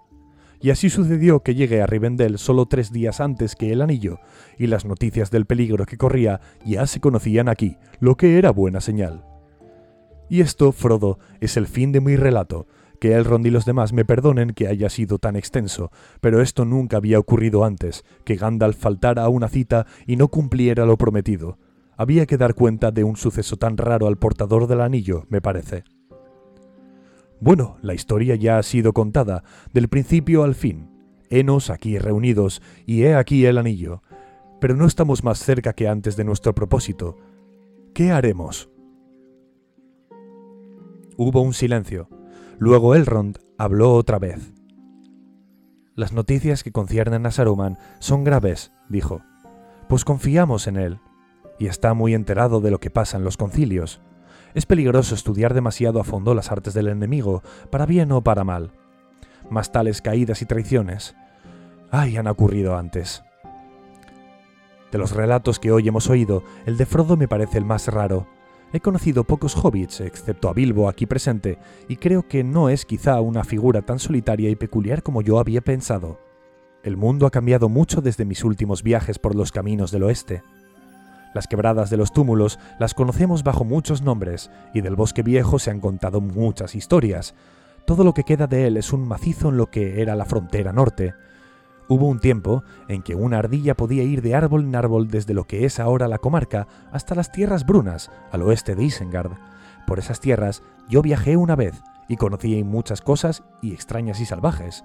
y así sucedió que llegué a Rivendell solo tres días antes que el anillo, y las noticias del peligro que corría ya se conocían aquí, lo que era buena señal. Y esto, Frodo, es el fin de mi relato, que Elrond y los demás me perdonen que haya sido tan extenso, pero esto nunca había ocurrido antes, que Gandalf faltara a una cita y no cumpliera lo prometido. Había que dar cuenta de un suceso tan raro al portador del anillo, me parece. Bueno, la historia ya ha sido contada, del principio al fin. Henos aquí reunidos, y he aquí el anillo. Pero no estamos más cerca que antes de nuestro propósito. ¿Qué haremos? Hubo un silencio. Luego Elrond habló otra vez. Las noticias que conciernen a Saruman son graves, dijo, pues confiamos en él, y está muy enterado de lo que pasa en los concilios. Es peligroso estudiar demasiado a fondo las artes del enemigo, para bien o para mal. Más tales caídas y traiciones. Ay, han ocurrido antes. De los relatos que hoy hemos oído, el de Frodo me parece el más raro. He conocido pocos hobbits, excepto a Bilbo aquí presente, y creo que no es quizá una figura tan solitaria y peculiar como yo había pensado. El mundo ha cambiado mucho desde mis últimos viajes por los caminos del oeste. Las quebradas de los túmulos las conocemos bajo muchos nombres, y del bosque viejo se han contado muchas historias. Todo lo que queda de él es un macizo en lo que era la frontera norte, Hubo un tiempo en que una ardilla podía ir de árbol en árbol desde lo que es ahora la comarca hasta las tierras brunas, al oeste de Isengard. Por esas tierras yo viajé una vez y conocí muchas cosas y extrañas y salvajes.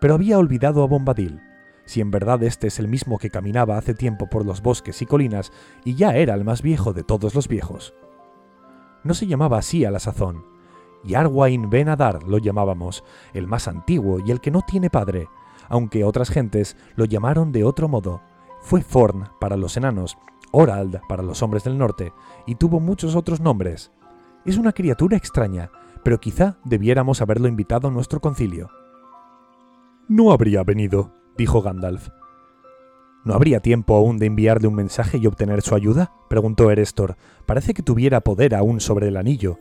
Pero había olvidado a Bombadil. Si en verdad este es el mismo que caminaba hace tiempo por los bosques y colinas y ya era el más viejo de todos los viejos. No se llamaba así a la sazón. Yarwain Ben Adar lo llamábamos, el más antiguo y el que no tiene padre, aunque otras gentes lo llamaron de otro modo. Fue Forn para los enanos, Orald para los hombres del norte, y tuvo muchos otros nombres. Es una criatura extraña, pero quizá debiéramos haberlo invitado a nuestro concilio. No habría venido, dijo Gandalf. ¿No habría tiempo aún de enviarle un mensaje y obtener su ayuda? preguntó Erestor. Parece que tuviera poder aún sobre el anillo.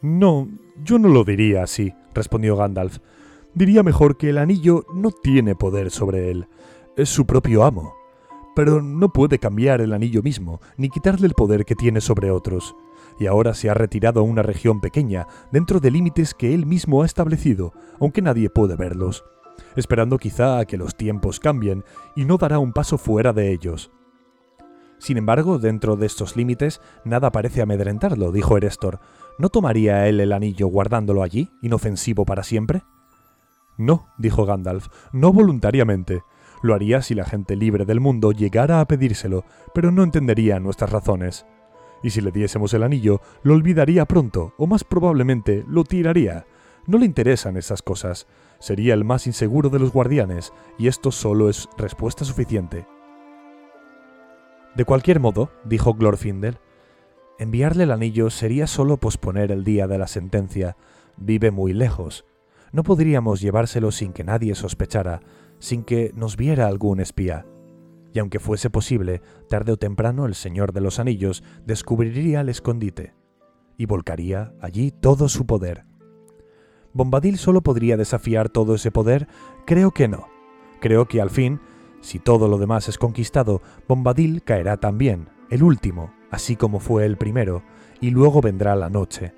No, yo no lo diría así, respondió Gandalf. Diría mejor que el anillo no tiene poder sobre él, es su propio amo, pero no puede cambiar el anillo mismo, ni quitarle el poder que tiene sobre otros, y ahora se ha retirado a una región pequeña, dentro de límites que él mismo ha establecido, aunque nadie puede verlos, esperando quizá a que los tiempos cambien, y no dará un paso fuera de ellos. Sin embargo, dentro de estos límites, nada parece amedrentarlo, dijo Erestor. ¿No tomaría él el anillo guardándolo allí, inofensivo para siempre? No, dijo Gandalf, no voluntariamente. Lo haría si la gente libre del mundo llegara a pedírselo, pero no entendería nuestras razones. Y si le diésemos el anillo, lo olvidaría pronto, o más probablemente lo tiraría. No le interesan esas cosas. Sería el más inseguro de los guardianes, y esto solo es respuesta suficiente. De cualquier modo, dijo Glorfindel, enviarle el anillo sería solo posponer el día de la sentencia. Vive muy lejos. No podríamos llevárselo sin que nadie sospechara, sin que nos viera algún espía. Y aunque fuese posible, tarde o temprano el Señor de los Anillos descubriría el escondite y volcaría allí todo su poder. ¿Bombadil solo podría desafiar todo ese poder? Creo que no. Creo que al fin, si todo lo demás es conquistado, Bombadil caerá también, el último, así como fue el primero, y luego vendrá la noche.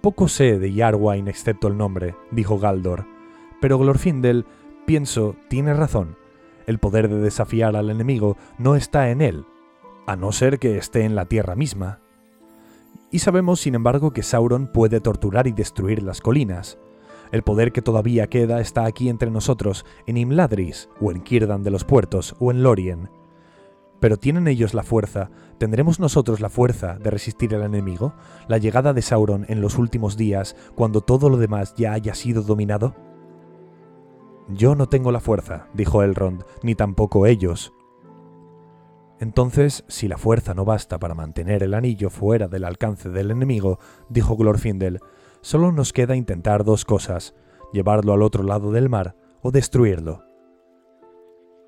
Poco sé de Yarwain excepto el nombre, dijo Galdor, pero Glorfindel, pienso, tiene razón. El poder de desafiar al enemigo no está en él, a no ser que esté en la tierra misma. Y sabemos, sin embargo, que Sauron puede torturar y destruir las colinas. El poder que todavía queda está aquí entre nosotros, en Imladris, o en Círdan de los Puertos, o en Lorien. Pero ¿tienen ellos la fuerza? ¿Tendremos nosotros la fuerza de resistir al enemigo? ¿La llegada de Sauron en los últimos días, cuando todo lo demás ya haya sido dominado? Yo no tengo la fuerza, dijo Elrond, ni tampoco ellos. Entonces, si la fuerza no basta para mantener el anillo fuera del alcance del enemigo, dijo Glorfindel, solo nos queda intentar dos cosas, llevarlo al otro lado del mar o destruirlo.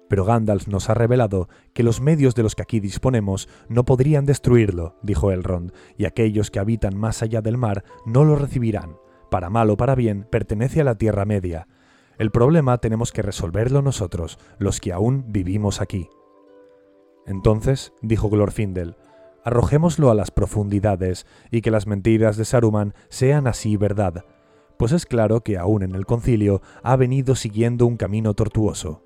Pero Gandalf nos ha revelado que los medios de los que aquí disponemos no podrían destruirlo, dijo Elrond, y aquellos que habitan más allá del mar no lo recibirán. Para mal o para bien, pertenece a la Tierra Media. El problema tenemos que resolverlo nosotros, los que aún vivimos aquí. Entonces, dijo Glorfindel, arrojémoslo a las profundidades y que las mentiras de Saruman sean así verdad, pues es claro que aún en el concilio ha venido siguiendo un camino tortuoso.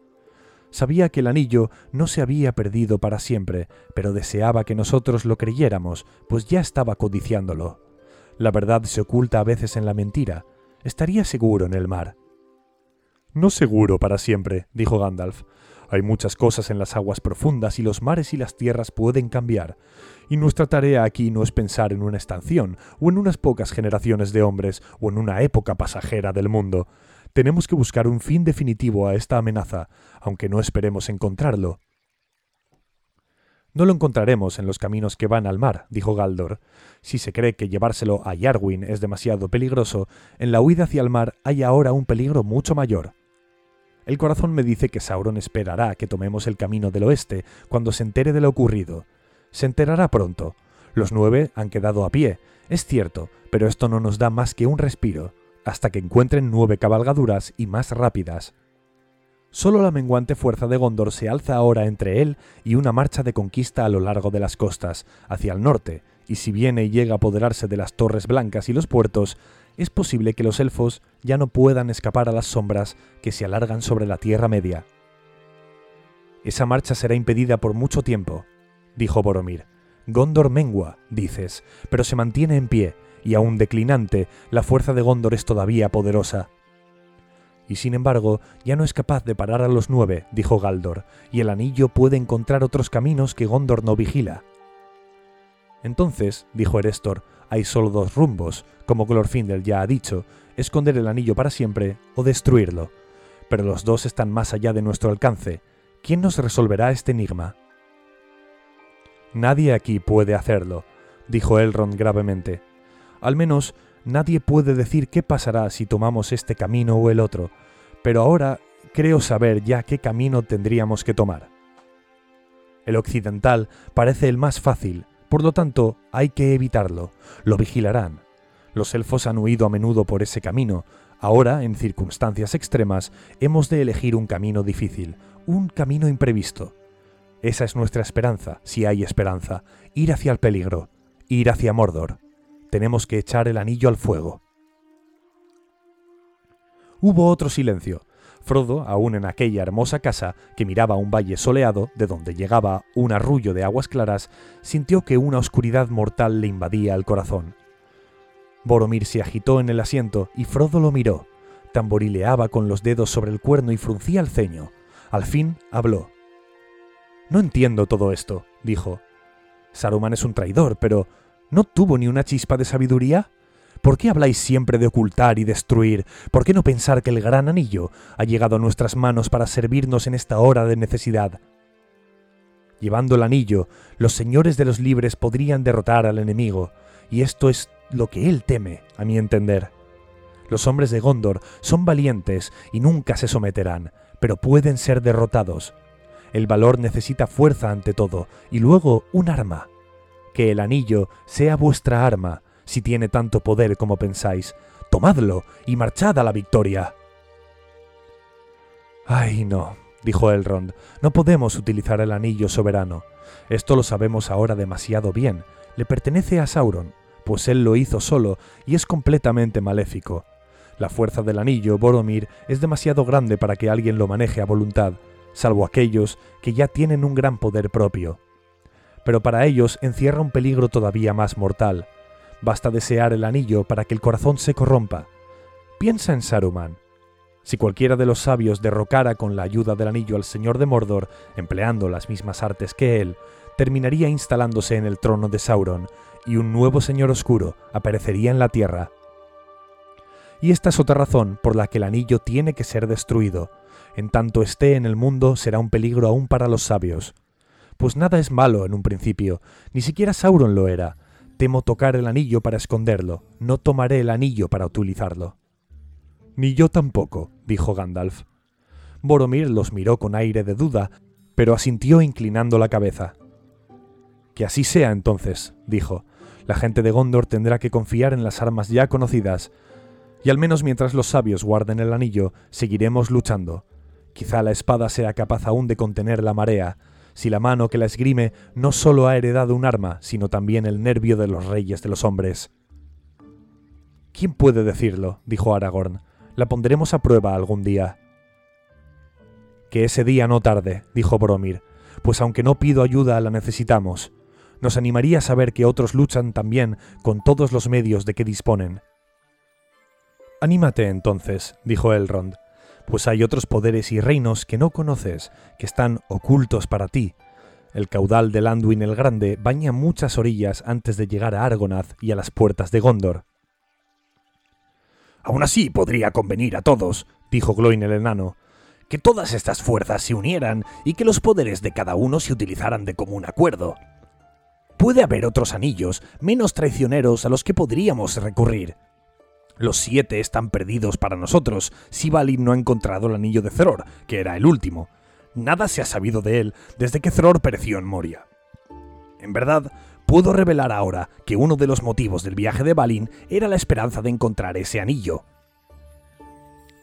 Sabía que el anillo no se había perdido para siempre, pero deseaba que nosotros lo creyéramos, pues ya estaba codiciándolo. La verdad se oculta a veces en la mentira. Estaría seguro en el mar. No seguro para siempre, dijo Gandalf. Hay muchas cosas en las aguas profundas y los mares y las tierras pueden cambiar. Y nuestra tarea aquí no es pensar en una estación, o en unas pocas generaciones de hombres, o en una época pasajera del mundo. Tenemos que buscar un fin definitivo a esta amenaza, aunque no esperemos encontrarlo. No lo encontraremos en los caminos que van al mar, dijo Galdor. Si se cree que llevárselo a Yarwin es demasiado peligroso, en la huida hacia el mar hay ahora un peligro mucho mayor. El corazón me dice que Sauron esperará que tomemos el camino del oeste cuando se entere de lo ocurrido. Se enterará pronto. Los nueve han quedado a pie, es cierto, pero esto no nos da más que un respiro, hasta que encuentren nueve cabalgaduras y más rápidas. Solo la menguante fuerza de Gondor se alza ahora entre él y una marcha de conquista a lo largo de las costas, hacia el norte, y si viene y llega a apoderarse de las torres blancas y los puertos, es posible que los elfos ya no puedan escapar a las sombras que se alargan sobre la Tierra Media. Esa marcha será impedida por mucho tiempo, dijo Boromir. Gondor mengua, dices, pero se mantiene en pie, y aún declinante, la fuerza de Gondor es todavía poderosa y sin embargo ya no es capaz de parar a los nueve, dijo Galdor, y el anillo puede encontrar otros caminos que Gondor no vigila. Entonces, dijo Erestor, hay solo dos rumbos, como Glorfindel ya ha dicho, esconder el anillo para siempre o destruirlo. Pero los dos están más allá de nuestro alcance. ¿Quién nos resolverá este enigma? Nadie aquí puede hacerlo, dijo Elrond gravemente. Al menos Nadie puede decir qué pasará si tomamos este camino o el otro, pero ahora creo saber ya qué camino tendríamos que tomar. El occidental parece el más fácil, por lo tanto hay que evitarlo, lo vigilarán. Los elfos han huido a menudo por ese camino, ahora, en circunstancias extremas, hemos de elegir un camino difícil, un camino imprevisto. Esa es nuestra esperanza, si hay esperanza, ir hacia el peligro, ir hacia Mordor tenemos que echar el anillo al fuego. Hubo otro silencio. Frodo, aún en aquella hermosa casa que miraba un valle soleado, de donde llegaba un arrullo de aguas claras, sintió que una oscuridad mortal le invadía el corazón. Boromir se agitó en el asiento y Frodo lo miró. Tamborileaba con los dedos sobre el cuerno y fruncía el ceño. Al fin habló. No entiendo todo esto, dijo. Saruman es un traidor, pero ¿No tuvo ni una chispa de sabiduría? ¿Por qué habláis siempre de ocultar y destruir? ¿Por qué no pensar que el gran anillo ha llegado a nuestras manos para servirnos en esta hora de necesidad? Llevando el anillo, los señores de los libres podrían derrotar al enemigo, y esto es lo que él teme, a mi entender. Los hombres de Gondor son valientes y nunca se someterán, pero pueden ser derrotados. El valor necesita fuerza ante todo, y luego un arma que el anillo sea vuestra arma, si tiene tanto poder como pensáis. Tomadlo y marchad a la victoria. Ay, no, dijo Elrond, no podemos utilizar el anillo soberano. Esto lo sabemos ahora demasiado bien. Le pertenece a Sauron, pues él lo hizo solo y es completamente maléfico. La fuerza del anillo, Boromir, es demasiado grande para que alguien lo maneje a voluntad, salvo aquellos que ya tienen un gran poder propio pero para ellos encierra un peligro todavía más mortal. Basta desear el anillo para que el corazón se corrompa. Piensa en Saruman. Si cualquiera de los sabios derrocara con la ayuda del anillo al señor de Mordor, empleando las mismas artes que él, terminaría instalándose en el trono de Sauron, y un nuevo señor oscuro aparecería en la tierra. Y esta es otra razón por la que el anillo tiene que ser destruido. En tanto esté en el mundo será un peligro aún para los sabios pues nada es malo en un principio, ni siquiera Sauron lo era. Temo tocar el anillo para esconderlo, no tomaré el anillo para utilizarlo. Ni yo tampoco, dijo Gandalf. Boromir los miró con aire de duda, pero asintió inclinando la cabeza. Que así sea entonces, dijo. La gente de Gondor tendrá que confiar en las armas ya conocidas, y al menos mientras los sabios guarden el anillo, seguiremos luchando. Quizá la espada sea capaz aún de contener la marea, si la mano que la esgrime no solo ha heredado un arma, sino también el nervio de los reyes de los hombres. ¿Quién puede decirlo? dijo Aragorn. La pondremos a prueba algún día. Que ese día no tarde, dijo Boromir, pues aunque no pido ayuda la necesitamos. Nos animaría saber que otros luchan también con todos los medios de que disponen. Anímate entonces, dijo Elrond. Pues hay otros poderes y reinos que no conoces, que están ocultos para ti. El caudal del Anduin el Grande baña muchas orillas antes de llegar a Argonath y a las puertas de Gondor. Aún así podría convenir a todos, dijo Gloin el enano, que todas estas fuerzas se unieran y que los poderes de cada uno se utilizaran de común acuerdo. Puede haber otros anillos menos traicioneros a los que podríamos recurrir. Los siete están perdidos para nosotros si Balin no ha encontrado el anillo de Thror, que era el último. Nada se ha sabido de él desde que Thror pereció en Moria. En verdad, puedo revelar ahora que uno de los motivos del viaje de Balin era la esperanza de encontrar ese anillo.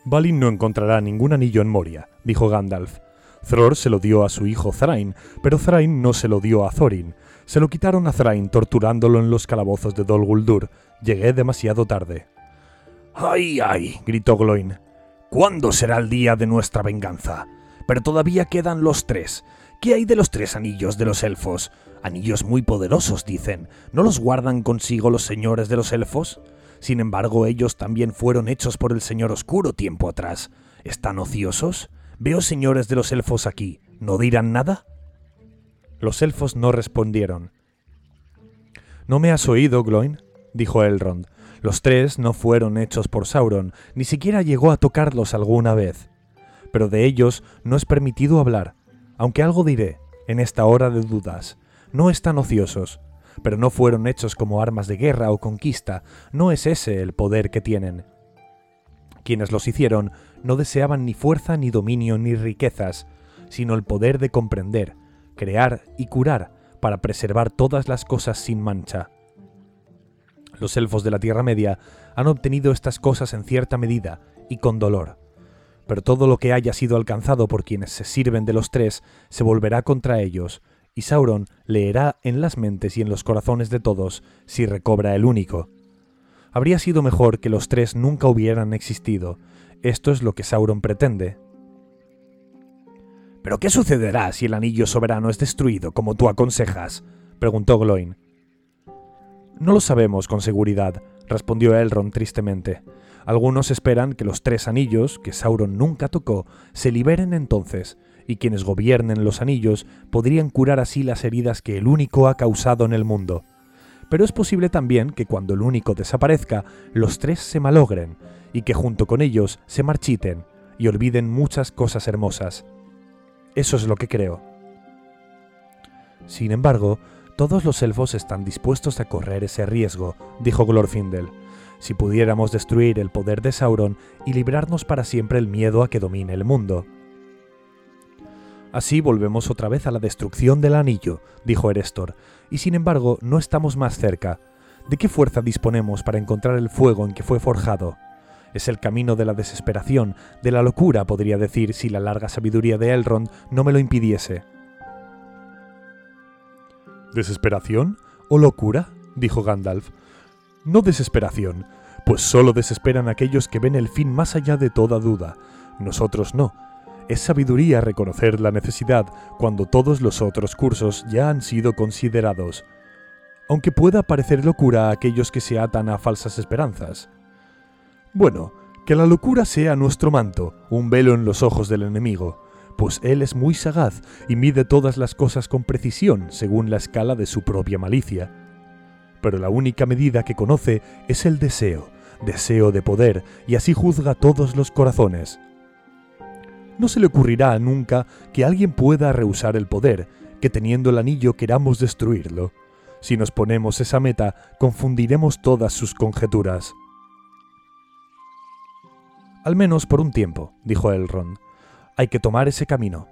Balin no encontrará ningún anillo en Moria, dijo Gandalf. Thror se lo dio a su hijo Thrain, pero Thrain no se lo dio a Thorin. Se lo quitaron a Thrain torturándolo en los calabozos de Dol Guldur. Llegué demasiado tarde. ¡Ay, ay! gritó Gloin. ¿Cuándo será el día de nuestra venganza? Pero todavía quedan los tres. ¿Qué hay de los tres anillos de los elfos? Anillos muy poderosos, dicen. ¿No los guardan consigo los señores de los elfos? Sin embargo, ellos también fueron hechos por el Señor Oscuro tiempo atrás. ¿Están ociosos? Veo señores de los elfos aquí. ¿No dirán nada? Los elfos no respondieron. ¿No me has oído, Gloin? dijo Elrond. Los tres no fueron hechos por Sauron, ni siquiera llegó a tocarlos alguna vez. Pero de ellos no es permitido hablar, aunque algo diré, en esta hora de dudas. No están ociosos, pero no fueron hechos como armas de guerra o conquista, no es ese el poder que tienen. Quienes los hicieron no deseaban ni fuerza, ni dominio, ni riquezas, sino el poder de comprender, crear y curar para preservar todas las cosas sin mancha. Los elfos de la Tierra Media han obtenido estas cosas en cierta medida y con dolor. Pero todo lo que haya sido alcanzado por quienes se sirven de los tres se volverá contra ellos, y Sauron leerá en las mentes y en los corazones de todos si recobra el único. Habría sido mejor que los tres nunca hubieran existido. Esto es lo que Sauron pretende. ¿Pero qué sucederá si el anillo soberano es destruido como tú aconsejas? preguntó Gloin. No lo sabemos con seguridad, respondió Elrond tristemente. Algunos esperan que los tres anillos, que Sauron nunca tocó, se liberen entonces, y quienes gobiernen los anillos podrían curar así las heridas que el único ha causado en el mundo. Pero es posible también que cuando el único desaparezca, los tres se malogren, y que junto con ellos se marchiten y olviden muchas cosas hermosas. Eso es lo que creo. Sin embargo, todos los elfos están dispuestos a correr ese riesgo, dijo Glorfindel. Si pudiéramos destruir el poder de Sauron y librarnos para siempre el miedo a que domine el mundo. Así volvemos otra vez a la destrucción del anillo, dijo Erestor, y sin embargo no estamos más cerca. ¿De qué fuerza disponemos para encontrar el fuego en que fue forjado? Es el camino de la desesperación, de la locura, podría decir, si la larga sabiduría de Elrond no me lo impidiese. ¿Desesperación o locura? dijo Gandalf. No desesperación, pues solo desesperan aquellos que ven el fin más allá de toda duda. Nosotros no. Es sabiduría reconocer la necesidad cuando todos los otros cursos ya han sido considerados, aunque pueda parecer locura a aquellos que se atan a falsas esperanzas. Bueno, que la locura sea nuestro manto, un velo en los ojos del enemigo, pues él es muy sagaz y mide todas las cosas con precisión según la escala de su propia malicia. Pero la única medida que conoce es el deseo, deseo de poder, y así juzga todos los corazones. No se le ocurrirá nunca que alguien pueda rehusar el poder, que teniendo el anillo queramos destruirlo. Si nos ponemos esa meta, confundiremos todas sus conjeturas. Al menos por un tiempo, dijo Elrond. Hay que tomar ese camino.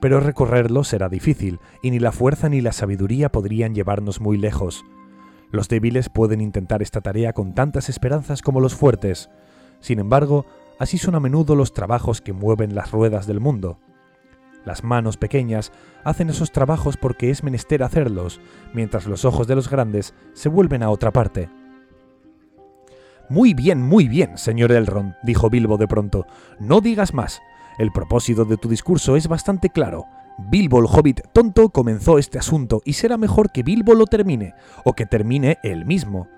Pero recorrerlo será difícil, y ni la fuerza ni la sabiduría podrían llevarnos muy lejos. Los débiles pueden intentar esta tarea con tantas esperanzas como los fuertes. Sin embargo, así son a menudo los trabajos que mueven las ruedas del mundo. Las manos pequeñas hacen esos trabajos porque es menester hacerlos, mientras los ojos de los grandes se vuelven a otra parte. Muy bien, muy bien, señor Elrond, dijo Bilbo de pronto. No digas más. El propósito de tu discurso es bastante claro. Bilbo el hobbit tonto comenzó este asunto y será mejor que Bilbo lo termine, o que termine él mismo.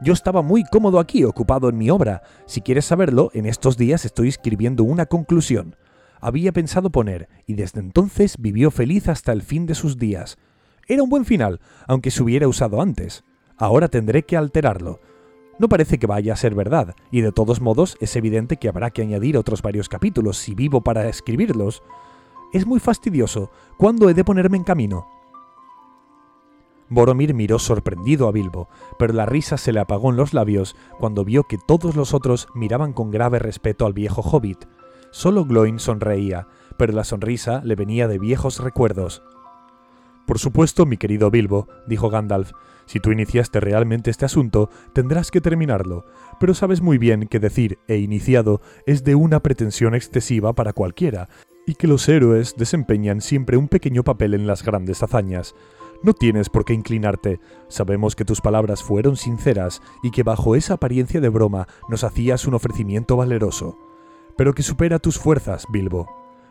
Yo estaba muy cómodo aquí, ocupado en mi obra. Si quieres saberlo, en estos días estoy escribiendo una conclusión. Había pensado poner, y desde entonces vivió feliz hasta el fin de sus días. Era un buen final, aunque se hubiera usado antes. Ahora tendré que alterarlo. No parece que vaya a ser verdad, y de todos modos es evidente que habrá que añadir otros varios capítulos si vivo para escribirlos. Es muy fastidioso. ¿Cuándo he de ponerme en camino? Boromir miró sorprendido a Bilbo, pero la risa se le apagó en los labios cuando vio que todos los otros miraban con grave respeto al viejo hobbit. Solo Gloin sonreía, pero la sonrisa le venía de viejos recuerdos. Por supuesto, mi querido Bilbo, dijo Gandalf, si tú iniciaste realmente este asunto, tendrás que terminarlo, pero sabes muy bien que decir he iniciado es de una pretensión excesiva para cualquiera, y que los héroes desempeñan siempre un pequeño papel en las grandes hazañas. No tienes por qué inclinarte. Sabemos que tus palabras fueron sinceras y que bajo esa apariencia de broma nos hacías un ofrecimiento valeroso. Pero que supera tus fuerzas, Bilbo.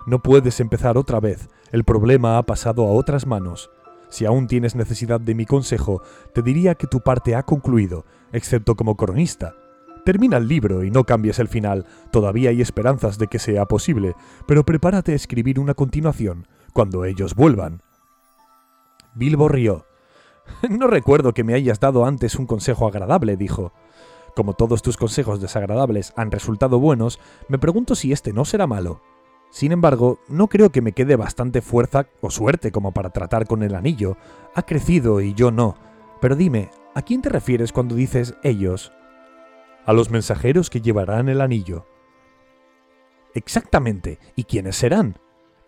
No puedes empezar otra vez. El problema ha pasado a otras manos. Si aún tienes necesidad de mi consejo, te diría que tu parte ha concluido, excepto como cronista. Termina el libro y no cambies el final. Todavía hay esperanzas de que sea posible, pero prepárate a escribir una continuación cuando ellos vuelvan. Bilbo rió. No recuerdo que me hayas dado antes un consejo agradable, dijo. Como todos tus consejos desagradables han resultado buenos, me pregunto si este no será malo. Sin embargo, no creo que me quede bastante fuerza o suerte como para tratar con el anillo. Ha crecido y yo no. Pero dime, ¿a quién te refieres cuando dices ellos? A los mensajeros que llevarán el anillo. Exactamente. ¿Y quiénes serán?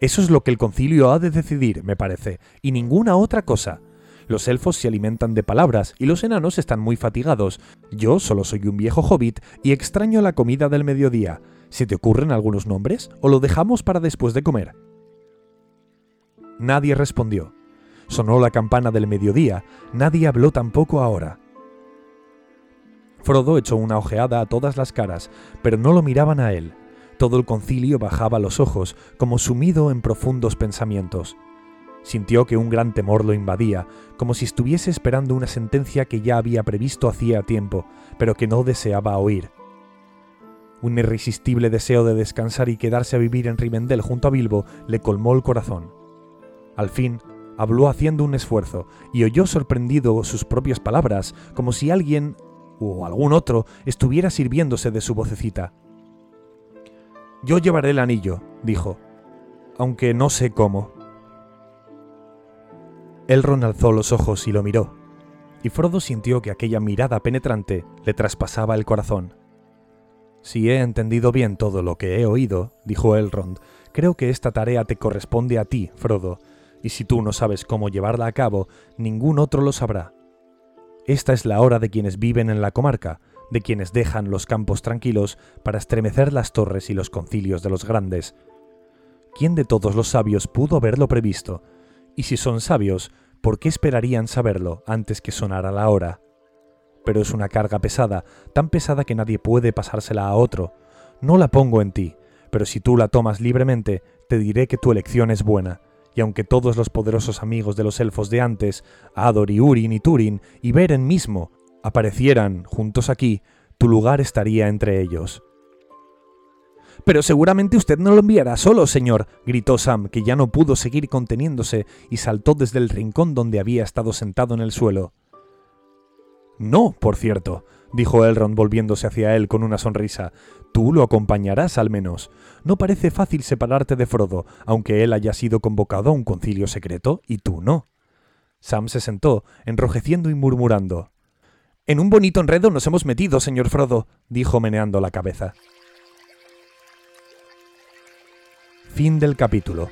Eso es lo que el concilio ha de decidir, me parece, y ninguna otra cosa. Los elfos se alimentan de palabras y los enanos están muy fatigados. Yo solo soy un viejo hobbit y extraño la comida del mediodía. ¿Se te ocurren algunos nombres o lo dejamos para después de comer? Nadie respondió. Sonó la campana del mediodía, nadie habló tampoco ahora. Frodo echó una ojeada a todas las caras, pero no lo miraban a él. Todo el concilio bajaba los ojos, como sumido en profundos pensamientos. Sintió que un gran temor lo invadía, como si estuviese esperando una sentencia que ya había previsto hacía tiempo, pero que no deseaba oír. Un irresistible deseo de descansar y quedarse a vivir en Rivendell junto a Bilbo le colmó el corazón. Al fin, habló haciendo un esfuerzo y oyó sorprendido sus propias palabras, como si alguien o algún otro estuviera sirviéndose de su vocecita. Yo llevaré el anillo, dijo, aunque no sé cómo. Elrond alzó los ojos y lo miró, y Frodo sintió que aquella mirada penetrante le traspasaba el corazón. Si he entendido bien todo lo que he oído, dijo Elrond, creo que esta tarea te corresponde a ti, Frodo, y si tú no sabes cómo llevarla a cabo, ningún otro lo sabrá. Esta es la hora de quienes viven en la comarca, de quienes dejan los campos tranquilos para estremecer las torres y los concilios de los grandes. ¿Quién de todos los sabios pudo haberlo previsto? Y si son sabios, ¿por qué esperarían saberlo antes que sonara la hora? Pero es una carga pesada, tan pesada que nadie puede pasársela a otro. No la pongo en ti, pero si tú la tomas libremente, te diré que tu elección es buena, y aunque todos los poderosos amigos de los elfos de antes, Ador y Urin y Turin, y Beren mismo, aparecieran juntos aquí, tu lugar estaría entre ellos. Pero seguramente usted no lo enviará solo, señor, gritó Sam, que ya no pudo seguir conteniéndose y saltó desde el rincón donde había estado sentado en el suelo. No, por cierto, dijo Elrond volviéndose hacia él con una sonrisa. Tú lo acompañarás al menos. No parece fácil separarte de Frodo, aunque él haya sido convocado a un concilio secreto y tú no. Sam se sentó, enrojeciendo y murmurando. En un bonito enredo nos hemos metido, señor Frodo, dijo meneando la cabeza. Fin del capítulo.